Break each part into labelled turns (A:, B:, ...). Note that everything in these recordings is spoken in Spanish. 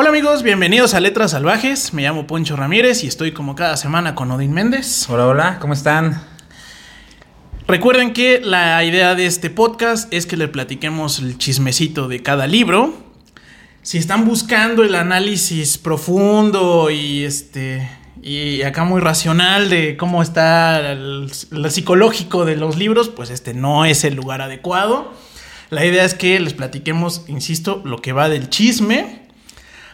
A: Hola amigos, bienvenidos a Letras Salvajes. Me llamo Poncho Ramírez y estoy como cada semana con Odín Méndez.
B: Hola, hola, ¿cómo están?
A: Recuerden que la idea de este podcast es que le platiquemos el chismecito de cada libro. Si están buscando el análisis profundo y este y acá muy racional de cómo está el, el psicológico de los libros, pues este no es el lugar adecuado. La idea es que les platiquemos, insisto, lo que va del chisme.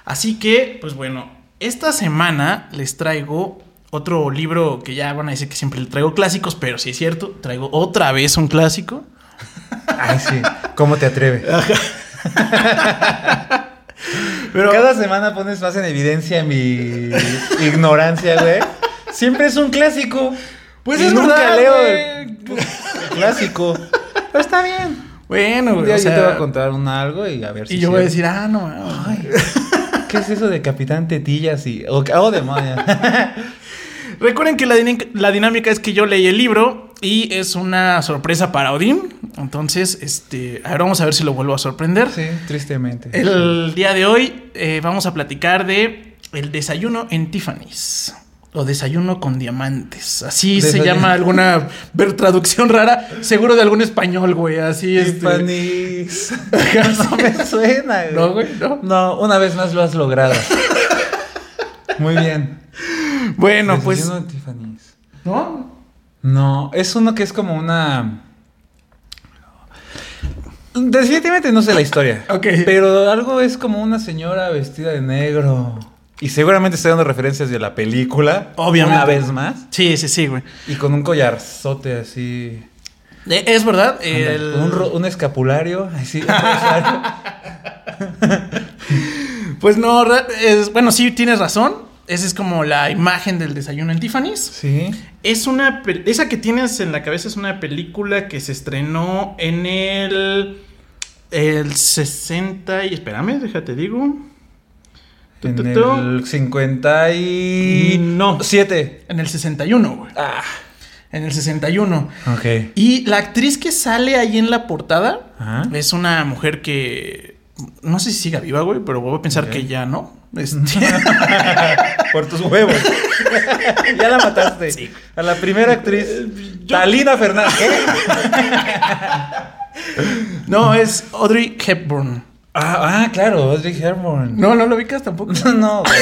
A: Así que, pues bueno, esta semana les traigo otro libro que ya van a decir que siempre le traigo clásicos, pero si es cierto, traigo otra vez un clásico.
B: Ay, sí. ¿Cómo te atreves? Pero cada semana pones más en evidencia mi ignorancia, güey. Siempre es un clásico.
A: Pues
B: Y
A: es
B: nunca
A: verdad,
B: leo el, el clásico. Pero está bien.
A: Bueno,
B: Un
A: güey,
B: día
A: o
B: yo te voy a contar un algo y a ver si
A: y yo voy a
B: sí.
A: decir, ah, no, mames.
B: ¿Qué es eso de Capitán Tetillas y o, oh, demonios?
A: Recuerden que la, dinámica- la dinámica es que yo leí el libro y es una sorpresa para Odín. Entonces, este, a ver, vamos a ver si lo vuelvo a sorprender.
B: sí, tristemente.
A: El día de hoy eh, vamos a platicar de el desayuno en Tiffany's. O desayuno con diamantes. Así se llama alguna ver, traducción rara. Seguro de algún español, güey. Así es.
B: Tiffany's. no me suena, güey.
A: No, güey, no.
B: No, una vez más lo has logrado. Muy bien.
A: Bueno, pues.
B: Desayuno de Tiffany's.
A: ¿No?
B: No, es uno que es como una. Definitivamente no sé la historia.
A: Ok.
B: Pero algo es como una señora vestida de negro. Y seguramente estoy dando referencias de la película.
A: Obviamente.
B: Una vez más.
A: Sí, sí, sí, güey.
B: Y con un collarzote así.
A: Eh, Es verdad.
B: Ándale,
A: el-
B: Con un, ro- un escapulario. Así.
A: Pues no, es, bueno, sí, tienes razón. Esa es como la imagen del desayuno en Tiffany's.
B: sí.
A: Es una. Esa que tienes en la cabeza es una película que se estrenó en el. El 60. Y espérame, déjate digo.
B: En el 57.
A: No.
B: Siete.
A: En el 61, güey.
B: Ah.
A: En el 61.
B: Ok.
A: Y la actriz que sale ahí en la portada
B: Ajá.
A: es una mujer que. No sé si siga viva, güey, pero voy a pensar que ya no. Este,
B: Por tus huevos. ya la mataste.
A: Sí.
B: A la primera actriz.
A: yo-
B: Talina Fernández.
A: No, es Audrey Hepburn.
B: Ah, ah, claro, Audrey Hepburn.
A: No, no lo ubicas tampoco.
B: no, no.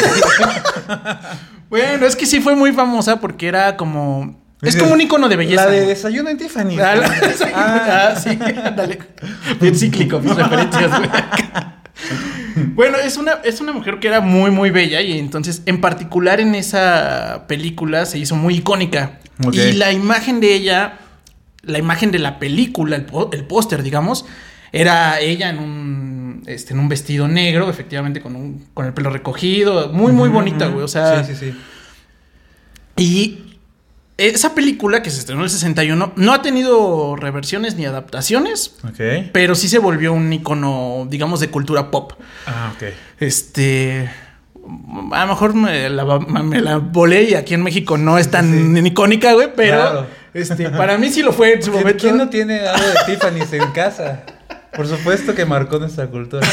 A: Bueno, es que sí fue muy famosa porque era como. Es como un icono de belleza.
B: La de desayuno en Tiffany.
A: Ah, la-
B: Ah,
A: ah, sí, ándale. Bien cíclico, mis referencias, güey. Bueno, es una, es una mujer que era muy, muy bella y entonces, en particular en esa película, se hizo muy icónica.
B: Ok.
A: Y la imagen de ella, la imagen de la película, el, el póster, digamos, era ella en un, este, en un vestido negro, efectivamente, con, un, con el pelo recogido, muy, muy bonita, güey. O sea,
B: Sí, sí, sí.
A: y esa película que se estrenó en el 61 no ha tenido reversiones ni adaptaciones,
B: Ok.
A: pero sí se volvió un icono, digamos, de cultura pop.
B: Ah, ok.
A: Este. A lo mejor me la, me la volé y aquí en México no es tan icónica, güey, pero
B: Claro.
A: este, para mí sí lo fue en su
B: ¿Quién,
A: momento.
B: quién no tiene algo de Tiffany's en casa? Por supuesto que marcó nuestra cultura.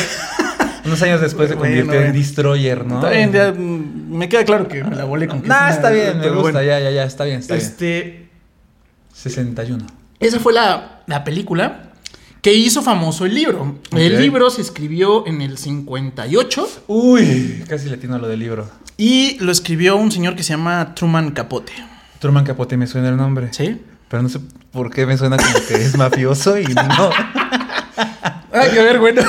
B: Unos años después se
A: Bueno,
B: convirtió en. Destroyer, ¿no?
A: Está bien, ya, mm, me queda claro que me la volé con que
B: Nah, está bien, me gusta,
A: bueno.
B: ya, ya, ya, está bien, está
A: Este,
B: bien. 61.
A: Esa fue la, la película que hizo famoso el libro. El libro se escribió en el 58
B: Uy, casi latino a lo del libro.
A: y lo escribió un señor que se llama Truman Capote.
B: Truman Capote me suena el nombre.
A: ¿Sí?
B: Pero no sé por qué me suena como que es mafioso y no.
A: Ay, qué ver, bueno.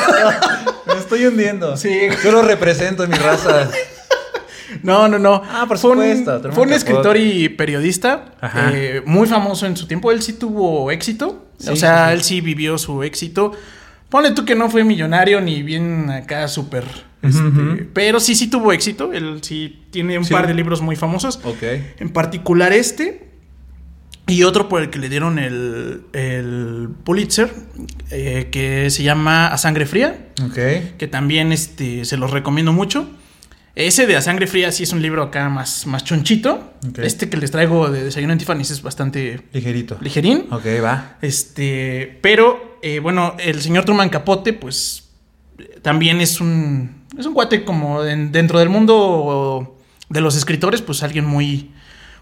B: Me estoy hundiendo.
A: Sí.
B: Yo lo represento en mi raza.
A: No, no, no.
B: Ah, por
A: Fue
B: supuesto,
A: Fue un escritor y periodista eh, muy famoso en su tiempo. Él sí tuvo éxito.
B: Sí,
A: o sea,
B: sí,
A: él sí vivió su éxito. Ponle tú que no fue millonario ni bien acá súper. este. Pero sí, sí tuvo éxito. Él sí tiene un
B: Sí.
A: par de libros muy famosos.
B: Ok.
A: En particular este. Y otro por el que le dieron el, el Pulitzer. eh, que se llama A Sangre Fría.
B: Ok.
A: Que también este, se los recomiendo mucho. Ese de A Sangre Fría sí es un libro acá más, más chonchito.
B: Ok.
A: Este que les traigo de Desayuno en Tiffany's es bastante
B: Ligerito.
A: ligerín.
B: Ok, va.
A: Este, pero eh, bueno, el señor Truman Capote, pues también es un es un cuate como en- dentro del mundo de los escritores, pues alguien muy,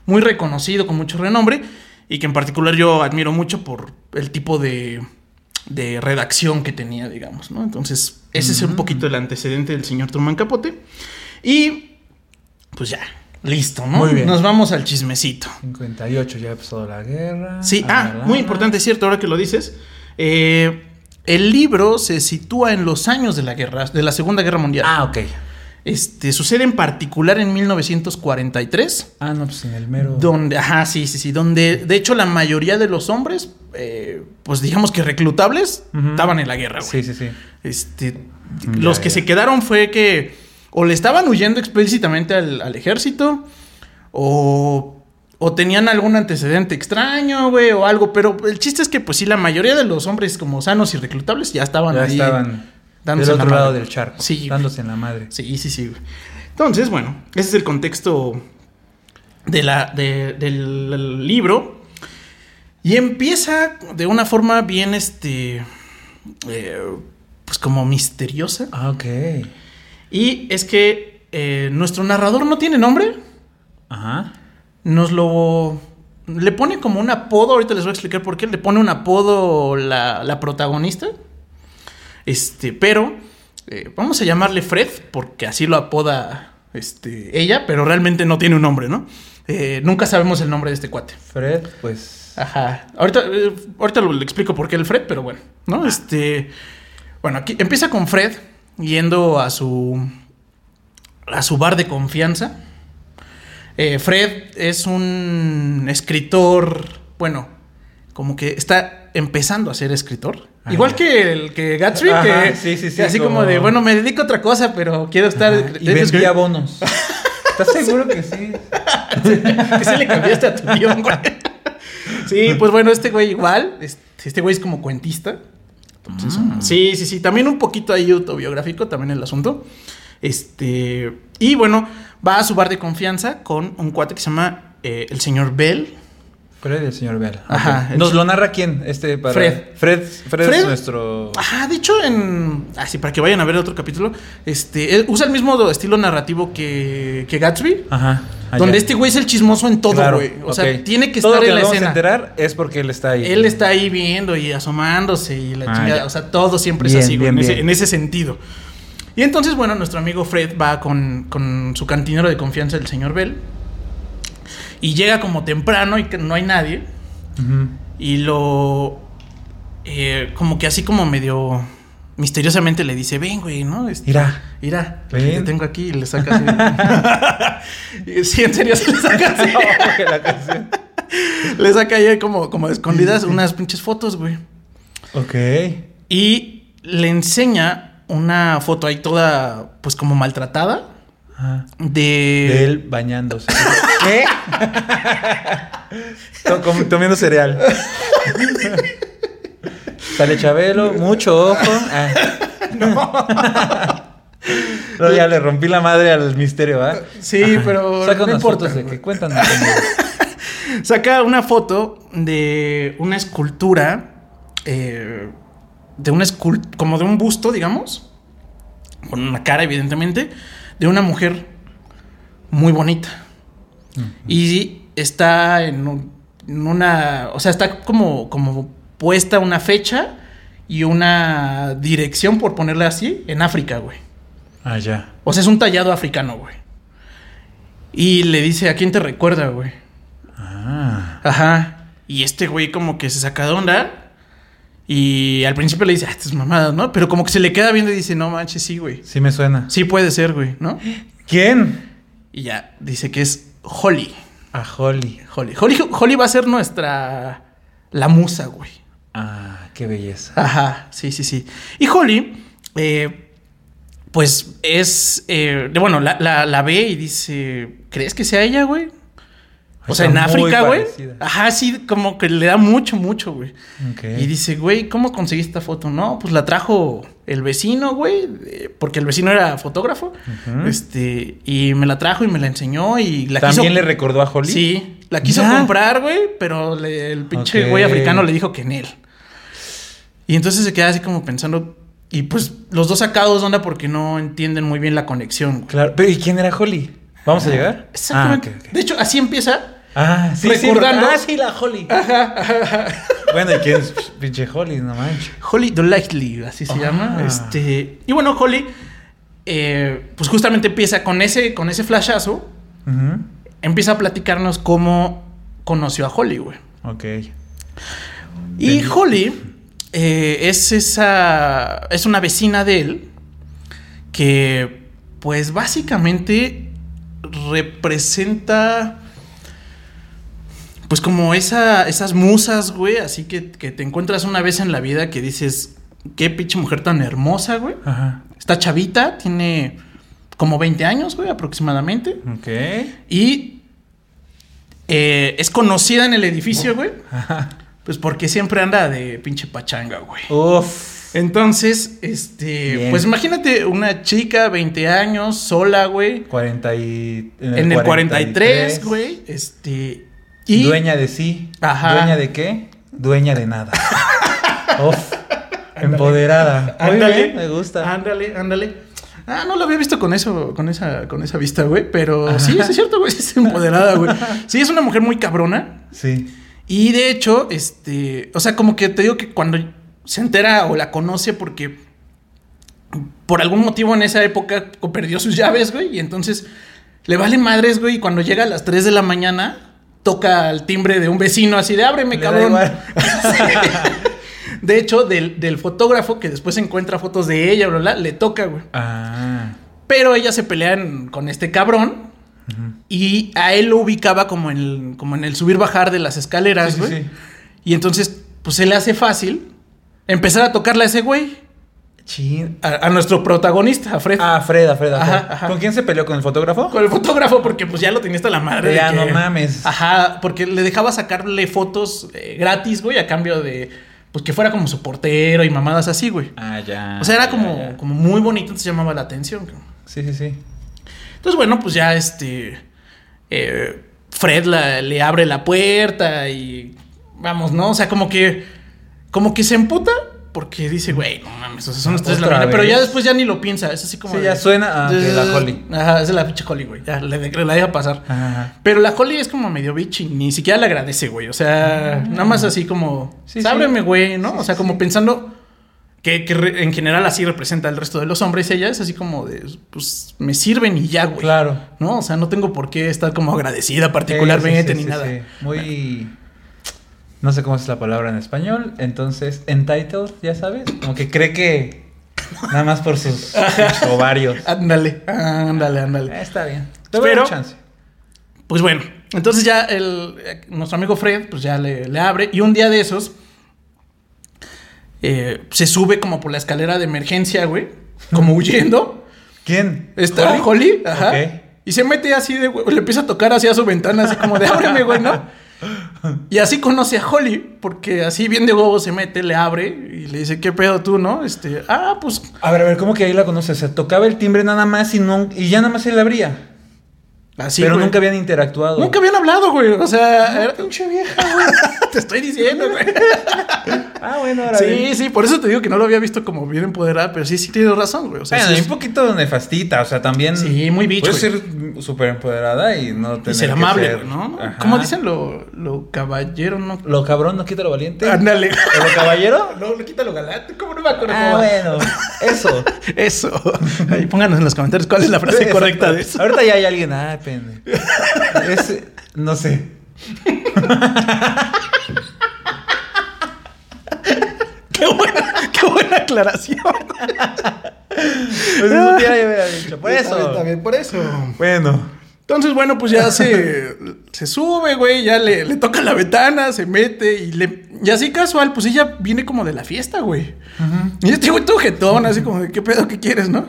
A: muy reconocido, con mucho renombre, y que en particular yo admiro mucho por el tipo de, de redacción que tenía, digamos, ¿no? Entonces, ese es un poquito el antecedente del señor Truman Capote. Y, pues ya, listo, ¿no?
B: Muy bien.
A: Nos vamos al chismecito.
B: 58 ya empezó la guerra.
A: Sí, ah,
B: Adelante.
A: muy importante, es cierto, ahora que lo dices. Eh, el libro se sitúa en los años de la guerra, de la Segunda Guerra Mundial.
B: Ah, ok.
A: Este, sucede en particular en 1943,
B: Ah, no, pues en el mero.
A: donde, ajá, sí, sí, sí, donde de hecho la mayoría de los hombres, eh, pues digamos que reclutables, estaban en la guerra, güey.
B: Sí, sí, sí.
A: Este,
B: Ya,
A: los que
B: ya.
A: se quedaron fue que o le estaban huyendo explícitamente al, al ejército o, o tenían algún antecedente extraño, güey, o algo. Pero el chiste es que, pues sí, la mayoría de los hombres como sanos y reclutables ya estaban
B: Ya
A: ahí
B: estaban
A: dándose
B: del
A: la
B: otro lado del charco.
A: Sí.
B: Dándose en la madre.
A: Sí, sí, sí. güey. Entonces, bueno, ese es el contexto de la, de- del libro. Y empieza de una forma bien, este, eh, pues como misteriosa.
B: Ah, ok.
A: Y es que eh, nuestro narrador no tiene nombre.
B: Ajá.
A: Nos lo... Le pone como un apodo, ahorita les voy a explicar por qué. Le pone un apodo la, la protagonista. Este, pero eh, vamos a llamarle Fred, porque así lo apoda este, ella, pero realmente no tiene un nombre, ¿no? Eh, nunca sabemos el nombre de este cuate.
B: Fred, pues.
A: Ajá. Ahorita, eh, ahorita lo, le explico por qué el Fred, pero bueno, ¿no? Este. Bueno, aquí empieza con Fred yendo a su. a su bar de confianza. Eh, Fred es un escritor. Bueno, como que está empezando a ser escritor.
B: Ah,
A: Igual que el que Gatsby,
B: Ajá,
A: que,
B: sí, sí, sí,
A: así como...
B: como-
A: de, bueno, me dedico a otra cosa, pero quiero estar.
B: Ajá, Y vendía bonos. ¿Estás seguro que sí?
A: que se le cambiaste a tu guion, güey. Sí, pues bueno, este güey igual. Este, este güey es como cuentista. Entonces,
B: Mm.
A: Sí, sí, sí. También un poquito ahí autobiográfico, también el asunto. Este. Y bueno, va a su bar de confianza con un cuate que se llama eh, el señor Bell.
B: Fred el señor Bell.
A: Ajá,
B: ¿Nos lo narra quién? Este para...
A: Fred.
B: Fred. Fred,
A: Fred.
B: es nuestro.
A: Ajá, de hecho, en. Así, para que vayan a ver otro capítulo. Este. usa el mismo estilo narrativo que, que Gatsby.
B: Ajá. allá.
A: donde este güey es el chismoso en todo,
B: Claro,
A: güey. O sea, tiene que
B: Todo
A: estar
B: lo
A: en la
B: vamos
A: escena.
B: a enterar es porque él está ahí.
A: Él está ahí viendo y asomándose y la
B: Ah,
A: chingada.
B: ya.
A: O sea, todo siempre
B: Bien,
A: es así, güey,
B: bien,
A: en, ese,
B: bien.
A: en ese sentido. Y entonces, bueno, nuestro amigo Fred va con, con su cantinero de confianza, el señor Bell. Y llega como temprano y que no hay nadie. Y lo. eh, como que así como medio misteriosamente le dice: Ven, güey, ¿no? Este.
B: Mira, Ven.
A: te tengo aquí y le saca así. Sí, en serio, se le saca así.
B: la canción.
A: le saca ahí como, como escondidas unas pinches fotos, güey.
B: Ok.
A: Y le enseña una foto ahí toda, pues como maltratada. De.
B: De él bañándose. ¿Qué? Comiendo cereal. Sale Chabelo, mucho ojo. Ah. No, ya le rompí la madre al misterio, ¿ah?
A: Sí, pero
B: Saca unas
A: importa,
B: fotos de que
A: Saca una foto de una escultura. eh, de una escultura. Como de un busto, digamos. Con una cara, evidentemente. De una mujer muy bonita. Y está en, un- en una. O sea, está como, como puesta una fecha y una dirección, por ponerle así, en África, güey.
B: Ah, ya.
A: O sea, es un tallado africano, güey. Y le dice, ¿a quién te recuerda, güey?
B: Ah.
A: Ajá. Y este güey como que se saca de onda. Y al principio le dice, ah, estas mamadas, ¿no? Pero como que se le queda viendo y dice, no manches, sí, güey.
B: Sí me suena.
A: Sí puede ser, güey, ¿no?
B: ¿Quién?
A: Y ya, dice que es Holly.
B: A Holly.
A: Holly. Holly, Holly va a ser nuestra... La musa, güey.
B: Ah, qué belleza.
A: Ajá, sí, sí, sí. Y Holly, eh, pues es... eh, bueno, la, la- la ve y dice, ¿crees que sea ella, güey? O sea, en África, güey. Ajá, sí, como que le da mucho, mucho, güey. Y dice, güey, ¿cómo conseguí esta foto? No, pues la trajo el vecino, güey, eh, porque el vecino era fotógrafo. Este, y me la trajo y me la enseñó y la
B: ¿También
A: quiso.
B: le recordó a Holly?
A: Sí, la quiso comprar, güey, pero le- el pinche güey africano le dijo que en él. Y entonces se queda así como pensando, Y pues los dos sacados onda porque no entienden muy bien la conexión.
B: Claro. Pero ¿y quién era Holly? ¿Vamos a llegar?
A: Exactamente.
B: Ah, ok.
A: De hecho, así empieza.
B: Ah, sí,
A: Recordando-
B: Sí, ah, sí, la Holly. Bueno, ¿y quién es pinche Holly? No manches.
A: Holly Delightly, así se
B: Ah.
A: llama. Este, y bueno, Holly, eh, pues justamente empieza con ese, con ese flashazo, empieza a platicarnos cómo conoció a Holly, güey.
B: Ok.
A: Y. Holly eh, es esa. Es una vecina de él. Que, pues básicamente representa. Pues como esa, esas musas, güey. Así que, que te encuentras una vez en la vida que dices. Qué pinche mujer tan hermosa, güey.
B: Ajá.
A: Está chavita, tiene como 20 años, güey, aproximadamente.
B: Ok.
A: Y eh, es conocida en el edificio, güey.
B: Ajá.
A: Pues porque siempre anda de pinche pachanga, güey.
B: Uf.
A: Entonces, este,
B: Bien.
A: pues imagínate una chica, 20 años, sola, güey.
B: 40 y...
A: En el 43, güey. Este. Y.
B: Dueña de sí.
A: Ajá.
B: ¿Dueña de qué? Dueña de nada. Uf. Empoderada.
A: Ándale.
B: me gusta.
A: Ándale, ándale. Ah, no lo había visto con eso, con esa, con esa vista, güey. Pero
B: Ajá.
A: sí, sí es cierto, güey. Es empoderada, güey. Sí, es una mujer muy cabrona.
B: Sí.
A: Y de hecho, este, o sea, como que te digo que cuando se entera o la conoce porque por algún motivo en esa época perdió sus llaves, güey, y entonces le vale madres, güey, y cuando llega a las 3 de la mañana toca al timbre de un vecino así de ábreme,
B: Le
A: cabrón. De hecho, del, del fotógrafo que después encuentra fotos de ella, bla, bla, le toca, güey.
B: Ah.
A: Pero ellas se pelean con este cabrón. Y a él lo ubicaba como en el, como en el subir-bajar de las escaleras,
B: Sí, sí,
A: güey.
B: sí.
A: Y entonces, pues se le hace fácil empezar a tocarle a ese güey.
B: Chin.
A: A, a nuestro protagonista, a Fred.
B: Ah, Fred, Fred,
A: Ajá,
B: Fred.
A: ajá.
B: ¿Con quién se peleó? ¿Con el fotógrafo?
A: Con el fotógrafo, porque pues ya lo tenía hasta la madre.
B: Ya,
A: que-
B: no mames.
A: Ajá, porque le dejaba sacarle fotos eh, gratis, güey, a cambio de, pues que fuera como su portero y mamadas así, güey.
B: Ah, ya.
A: O sea, era
B: ya,
A: como,
B: ya.
A: como muy bonito, entonces llamaba la atención.
B: Sí, sí, sí.
A: Entonces, bueno, pues ya este. eh, Fred la- le abre la puerta y. Vamos, ¿no? O sea, como que. Como que se emputa porque dice, güey, no mames, o sea, son las tres de la
B: ¿Otra
A: mañana. Pero ya después ya ni lo piensa. Es así como.
B: Sí,
A: de-
B: ya suena a la Holly.
A: Ajá, es de la pinche Holly, güey. Ya le, le la deja pasar.
B: Ajá.
A: Pero la Holly es como medio bitch y ni siquiera le agradece, güey. O sea, nada más así como.
B: Sí,
A: güey, ¿no?
B: Sí,
A: o sea, como pensando. Que, que re- en general así representa al resto de los hombres. Ella es así como de. Pues me sirven y ya, güey.
B: Claro.
A: ¿no? O sea, no tengo por qué estar como agradecida particularmente ni nada.
B: Muy. No sé cómo es la palabra en español. Entonces, entitled, ya sabes. Como que cree que. Nada más por sus, sus ovarios.
A: Ándale, ándale,
B: Eh,
A: ándale.
B: está bien. Te voy a
A: Pero-
B: dar chance.
A: Pues bueno, entonces ya el, nuestro amigo Fred, pues ya le, le abre. Y un día de esos, eh, se sube como por la escalera de emergencia, güey. Como huyendo.
B: ¿Quién?
A: Está Holly, ajá.
B: Ok.
A: Y se mete así de, güey, le empieza a tocar hacia su ventana, así como de, ábreme, güey, ¿no? Y así conoce a Holly, porque así bien de huevo se mete, le abre y le dice, ¿qué pedo tú, no? Este, ah, pues
B: A ver, a ver, ¿cómo que ahí la conoces? O sea, tocaba el timbre nada más y, no, y ya nada más él abría.
A: así.
B: pero
A: güey.
B: nunca habían interactuado.
A: Nunca habían hablado, güey. O sea, era-
B: Pinche vieja, güey.
A: te estoy diciendo, güey.
B: Ah, bueno, ahora
A: Sí,
B: bien.
A: sí, por eso te digo que no lo había visto como bien empoderada, pero sí, sí tienes razón, güey. O sea,
B: Bueno,
A: sí
B: un poquito nefastita, o sea, también.
A: Sí, muy bicho,
B: Puede
A: güey.
B: ser súper empoderada y no tener
A: y ser
B: que
A: amable,
B: ser-
A: ¿no?
B: Ajá.
A: ¿Cómo dicen lo, lo caballero, no?
B: Lo cabrón no quita lo valiente.
A: Ándale.
B: ¿O lo caballero?
A: No, lo quita lo galante. ¿Cómo no me acuerdo
B: Ah, bueno. Eso.
A: Eso. Ahí pónganos en los comentarios cuál es la frase correcta de eso.
B: Ahorita ya hay alguien. Ah, pende. Es, no sé.
A: Qué buena, qué buena aclaración.
B: Pues eso ya hubiera dicho. Por eso.
A: está bien, por eso.
B: Bueno.
A: Entonces, bueno, pues ya se, se sube, güey, ya le, le toca la ventana, se mete y le... Y así casual, pues ella viene como de la fiesta, güey. Y este güey todo jetón, así como de, ¿qué pedo, qué quieres, no?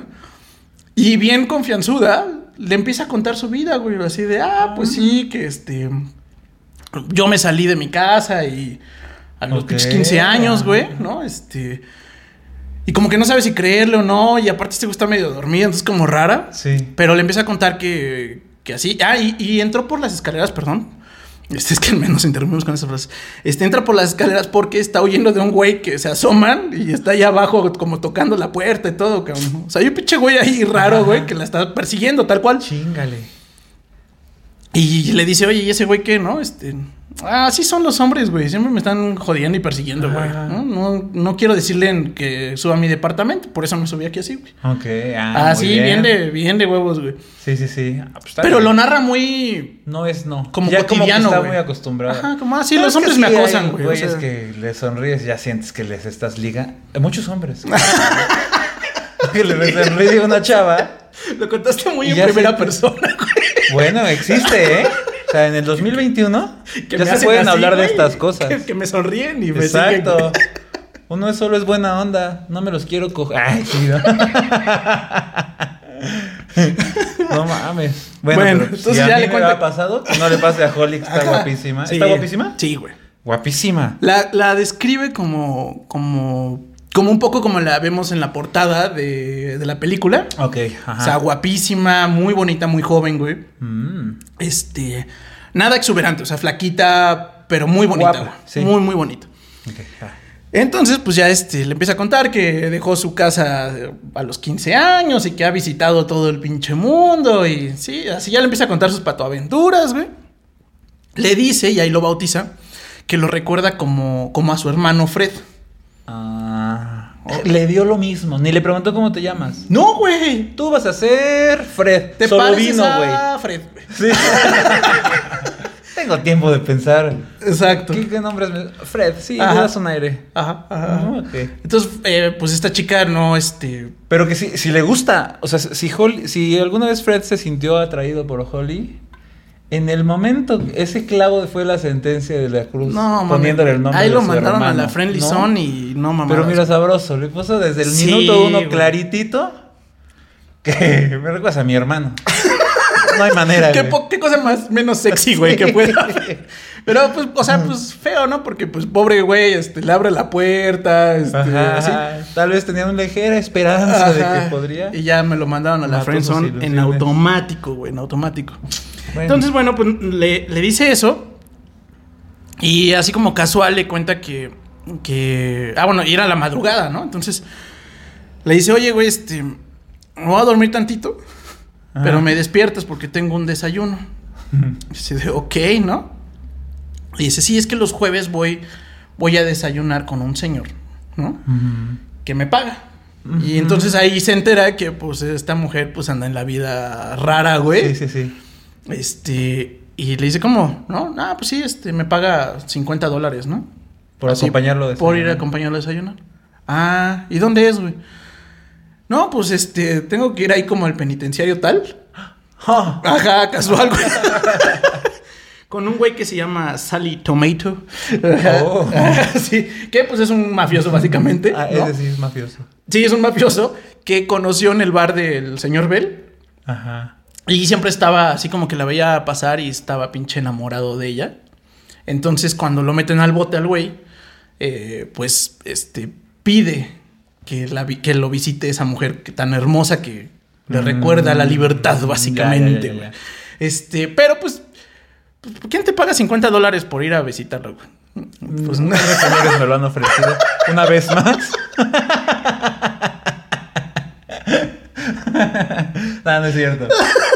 A: Y bien confianzuda, le empieza a contar su vida, güey, así de, ah, pues sí, que este... Yo me salí de mi casa y a los
B: Ok.
A: pinches 15 años, güey, ¿no? Este... Y como que no sabe si creerle o no, y aparte este está medio dormido, entonces como rara.
B: Sí.
A: Pero le empieza a contar que, que así. Ah, y, y entró por las escaleras, perdón. Este es que al menos interrumpimos con esa frase. Este entra por las escaleras porque está huyendo de un güey que se asoman y está ahí abajo como tocando la puerta y todo, cabrón. O sea, hay un pinche güey ahí raro, güey, que la está persiguiendo tal cual.
B: Chingale.
A: Y le dice, oye, ¿y ese güey qué, no? Este. Ah, así son los hombres, güey. Siempre me están jodiendo y persiguiendo, güey. ¿no? No, no quiero decirle que suba a mi departamento. Por eso me subí aquí así, güey.
B: Ok, ah,
A: Así,
B: muy
A: bien. de, bien de huevos, güey.
B: Sí, sí, sí. Ah, pues
A: Pero
B: bien.
A: lo narra muy.
B: No es no.
A: Como
B: ya como que
A: cotidiano,
B: está
A: güey.
B: muy acostumbrado.
A: Ajá, como así,
B: No,
A: los
B: es
A: hombres
B: sí
A: me acosan, güey. o
B: güeyes
A: sea.
B: que le sonríes, ya sientes que les estás liga. Muchos hombres. que le sonríe una chava.
A: Lo contaste muy en primera persona, güey.
B: Bueno, existe, ¿eh? O sea, en el 2021
A: Que
B: ya se pueden
A: así,
B: hablar de estas cosas.
A: Que, que me sonríen y me
B: Exacto.
A: siguen.
B: Uno es solo es buena onda. No me los quiero coger. Ay, ¿no? Mames. Bueno,
A: Bueno,
B: pero
A: entonces
B: si a
A: ya
B: mí
A: le
B: me
A: cuenta-
B: ha pasado, no le pase a Holly, que está
A: Ajá.
B: guapísima.
A: Sí.
B: ¿Está guapísima?
A: Sí, güey.
B: Guapísima.
A: La, la describe como, como, como un poco como la vemos en la portada de, de la película.
B: Ok, ajá.
A: O sea, guapísima, muy bonita, muy joven, güey.
B: Mm.
A: Este, nada exuberante, o sea, flaquita, pero muy bonita,
B: Guapa,
A: güey.
B: sí.
A: Muy, muy bonita.
B: Ah.
A: Entonces, pues ya este, le empieza a contar que dejó su casa a los 15 años y que ha visitado todo el pinche mundo y sí, así ya le empieza a contar sus patoaventuras, güey. Le dice, y ahí lo bautiza, que lo recuerda como, como a su hermano Fred.
B: Le dio lo mismo. Ni le preguntó cómo te llamas.
A: No, güey.
B: Tú vas a ser Fred.
A: Te
B: Solo vino, güey.
A: Fred.
B: Sí. Tengo tiempo de pensar.
A: Exacto.
B: ¿Qué, qué nombre es? Fred, sí,
A: Ajá.
B: le das un aire.
A: Ajá, ajá.
B: Ah.
A: Entonces, eh, pues esta chica no, este...
B: Pero que si, si le gusta, o sea, si, Holly- si alguna vez Fred se sintió atraído por Holly, en el momento, ese clavo fue la sentencia de la cruz,
A: No,
B: poniéndole el nombre
A: Ahí
B: de
A: lo
B: su
A: mandaron a la Friendly
B: ¿no?
A: Zone y no mamá.
B: Pero mira, sabroso, le puso desde el
A: Sí,
B: minuto uno
A: güey.
B: claritito que me recuerdas a mi hermano. No hay manera,
A: ¿Qué,
B: güey.
A: po- qué cosa más menos sexy, güey, que pueda haber? Pero, pues, o sea, pues feo, ¿no? Porque, pues, pobre güey, este, le abre la puerta, este,
B: Ajá,
A: así.
B: ajá. Tal vez tenía una ligera esperanza de que podría.
A: Y ya me lo mandaron a la friendzone en automático, güey, en automático.
B: Bueno.
A: Entonces, bueno, pues le, le dice eso. Y así como casual le cuenta que, que... Ah, bueno, y era la madrugada, ¿no? Entonces le dice, oye, güey, este... Me voy a dormir tantito,
B: Ajá.
A: pero me despiertas porque tengo un desayuno. Y dice, de, ok, ¿no? Y dice, sí, es que los jueves voy, voy a desayunar con un señor, ¿no? Que me paga. Y entonces ahí se entera que, pues, esta mujer, pues, anda en la vida rara, güey.
B: Sí, sí, sí.
A: Este, y le dice, ¿cómo? ¿No? Ah, pues sí, este, me paga 50 dólares, ¿no?
B: Por
A: Así,
B: acompañarlo de
A: Por ir a acompañarlo a desayunar. Ah, ¿y dónde es, güey? No, pues este, tengo que ir ahí como al penitenciario tal. Ajá, casual, güey. Con un güey que se llama Sally Tomato.
B: Oh.
A: sí, que pues es un mafioso básicamente.
B: Ah,
A: ¿no?
B: ese sí es mafioso.
A: Sí, es un mafioso que conoció en el bar del señor Bell.
B: Ajá.
A: Y siempre estaba así como que la veía pasar y estaba pinche enamorado de ella. Entonces, cuando lo meten al bote al güey, eh, pues este pide que, la, vi- que lo visite esa mujer que- tan hermosa que le
B: Mm,
A: recuerda la libertad,
B: ya,
A: básicamente,
B: ya, ya,
A: güey.
B: ya.
A: Este, pero pues, ¿quién te paga 50 dólares por ir a visitarlo? Pues no.
B: Unos señores me lo han ofrecido una vez más. no, no es cierto.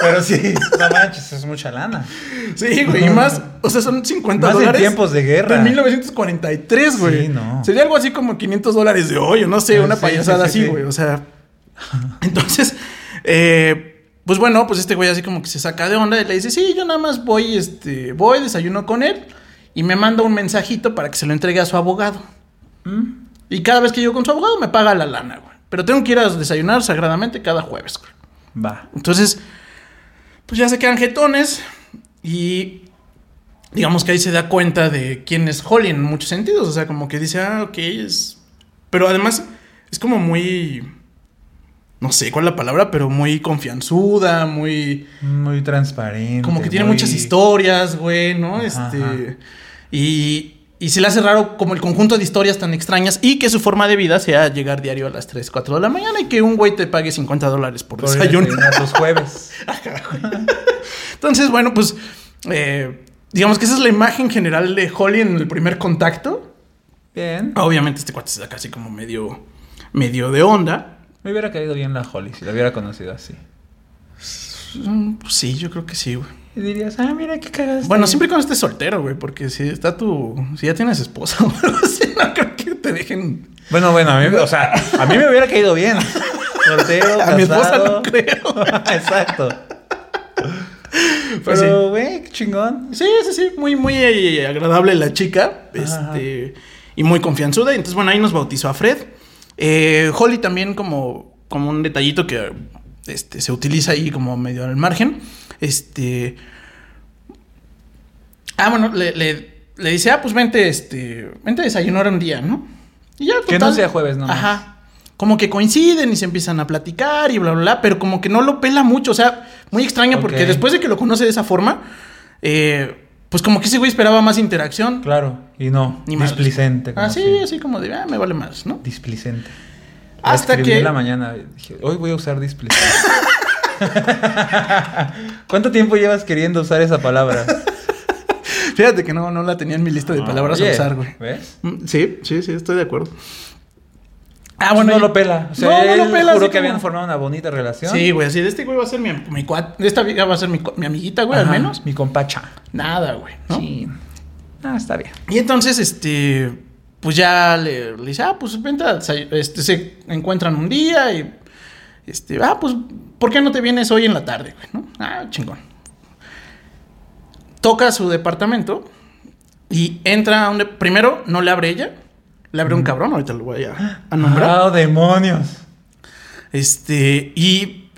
B: Pero sí, no manches, es mucha lana.
A: Sí, güey, y más, o sea, son 50
B: Más en
A: dólares.
B: tiempos de guerra.
A: De 1943, güey.
B: Sí, no.
A: Sería algo así como 500 dólares de hoy, o no sé,
B: Ah,
A: una
B: sí,
A: payasada
B: sí, sí,
A: así,
B: sí.
A: güey. O sea, entonces, eh, pues bueno, pues este güey así como que se saca de onda y le dice, sí, yo nada más voy, este, voy, desayuno con él y me manda un mensajito para que se lo entregue a su abogado.
B: ¿Mm?
A: Y cada vez que llego con su abogado me paga la lana, güey. Pero tengo que ir a desayunar sagradamente cada jueves, güey.
B: Va.
A: Entonces, pues ya se quedan jetones y digamos que ahí se da cuenta de quién es Holly en muchos sentidos. O sea, como que dice, ah, ok, es... Pero además es como muy... No sé cuál es la palabra, pero muy confianzuda, muy...
B: Muy transparente.
A: Como que tiene
B: muy-
A: muchas historias, güey, ¿no?
B: Ajá,
A: este...
B: ajá.
A: Y, y se le hace raro como el conjunto de historias tan extrañas y que su forma de vida sea llegar diario a las 3, 4 de la mañana y que un güey te pague 50 dólares por,
B: Por
A: desayuno.
B: tus jueves.
A: Entonces, bueno, pues eh, digamos que esa es la imagen general de Holly en el primer contacto.
B: Bien.
A: Obviamente este cuate está casi como medio, medio de onda.
B: Me hubiera caído bien la Holly si la hubiera conocido así.
A: Mm, pues sí, yo creo que sí, güey.
B: Y dirías, ah, mira qué cagada.
A: Bueno, siempre cuando estés soltero, güey, porque si está tu... Si ya tienes esposa o algo así, no creo que te dejen...
B: Bueno, bueno, a mí, o sea, a mí me hubiera caído bien. Soltero,
A: A mi esposa no creo.
B: Exacto.
A: Pues
B: Pero, güey, qué chingón.
A: Sí, sí, sí, muy, muy eh, agradable la chica,
B: Ajá.
A: este, y muy confianzuda. Entonces, bueno, ahí nos bautizó a Fred. Eh, Holly también como, como un detallito que este, se utiliza ahí como medio al margen. Este... Ah, bueno, le, le, le dice, ah, pues vente, este, vente a desayunar un día, ¿no? Y ya,
B: Que no sea jueves, ¿no?
A: Ajá. Como que coinciden y se empiezan a platicar y bla, bla, bla, pero como que no lo pela mucho, o sea, muy extraño porque después de que lo conoce de esa forma, eh, pues como que ese güey esperaba más interacción.
B: Claro, y no.
A: Ni
B: displicente. como
A: Así, así como de, ah, me vale más, ¿no?
B: Displicente.
A: Hasta
B: La
A: que-
B: en la mañana. Dije, hoy voy a usar displicente. ¿Cuánto tiempo llevas queriendo usar esa palabra?
A: Fíjate que no, no la tenía en mi lista de palabras
B: Oye,
A: a usar, güey.
B: ¿Ves?
A: Mm, Sí, sí, sí, estoy de acuerdo. Ah,
B: Ah, bueno, no lo pela. O sea,
A: No, no lo pela,
B: juró que
A: como-
B: habían formado una bonita relación.
A: Sí, güey, así de este güey va a ser mi, mi cuat- esta vieja va a ser mi, mi amiguita, güey, al menos.
B: Mi compacha.
A: Nada, güey, ¿no?
B: Sí. Ah, está bien.
A: Y entonces, este, pues ya le, le dice, ah, pues vente, este, se encuentran un día y, este, ah, pues, ¿por qué no te vienes hoy en la tarde, güey, no? Ah, chingón. Toca su departamento y entra a un, primero no le abre ella, le abre un cabrón, ahorita lo voy a, a nombrar.
B: ¡Ah, demonios!
A: Este, y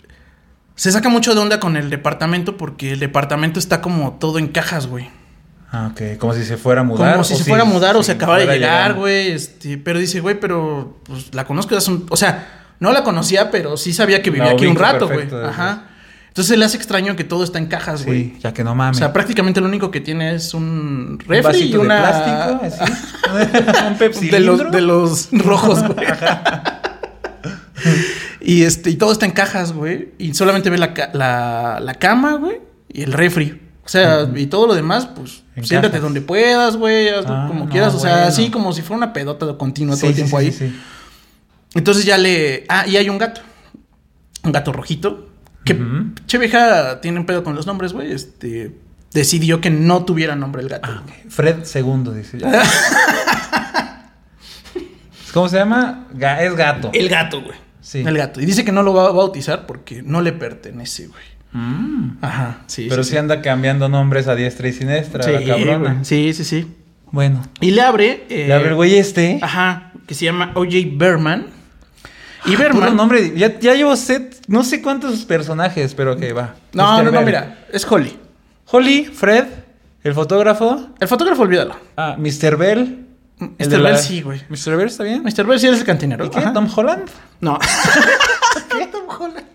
A: se saca mucho de onda con el departamento porque el departamento está como todo en cajas, güey.
B: Ah, ok. Como si se fuera a mudar.
A: Como si
B: o
A: se fuera a mudar o
B: si
A: se acaba de llegar, güey. Este, pero dice, güey, pero pues, la conozco. hace un- o sea, no la conocía, pero sí sabía que vivía
B: La
A: aquí un rato, güey. Ajá. Entonces le hace extraño que todo está en cajas, güey.
B: Sí, ya que no
A: O
B: mames.
A: sea, prácticamente lo único que tiene es un
B: un
A: refri y una.
B: de plástico, así. un Pepsi
A: de los, de los rojos, güey. y este, y todo está en cajas, güey. Y solamente ve la, la, la cama, güey, y el refri. O sea, y todo lo demás, pues,
B: En
A: siéntate
B: cajas.
A: donde puedas, güey,
B: Ah,
A: como
B: no,
A: quieras. O sea,
B: bueno.
A: así como si fuera una pedota continua
B: Sí,
A: todo el tiempo
B: sí,
A: ahí. Entonces ya le. Ah, y hay un gato. Un gato rojito. Que
B: Ujú.
A: che vieja tiene un pedo con los nombres, güey. Este. Decidió que no tuviera nombre el gato.
B: Ah, ok. Fred II, dice. ya. ¿Cómo se llama? Ga- es gato.
A: El gato, güey.
B: Sí.
A: El gato. Y dice que no lo va a bautizar porque no le pertenece, güey.
B: Mm.
A: Ajá, sí.
B: Pero
A: sí,
B: sí, anda cambiando nombres a diestra y siniestra,
A: sí.
B: la
A: Sí,
B: cabrona.
A: güey. sí, sí, sí.
B: Bueno.
A: Y le abre. eh,
B: Le abre el güey este.
A: Ajá, que se llama O.J. Berman. Y
B: Puro
A: Berman.
B: nombre. Ya, ya llevo set, no sé cuántos personajes, pero que va.
A: No,
B: Mr.
A: no, no, mira. Es Holly.
B: Holly, Fred, el fotógrafo.
A: El fotógrafo, olvídalo.
B: Ah, Mr. Bell. el
A: Mr.
B: la-
A: Bell sí, güey.
B: Mr. Bell está bien.
A: Mr. Bell sí es el cantinero.
B: ¿Y qué?
A: Ajá.
B: ¿Tom Holland?
A: No. ¿Qué? Tom Holland.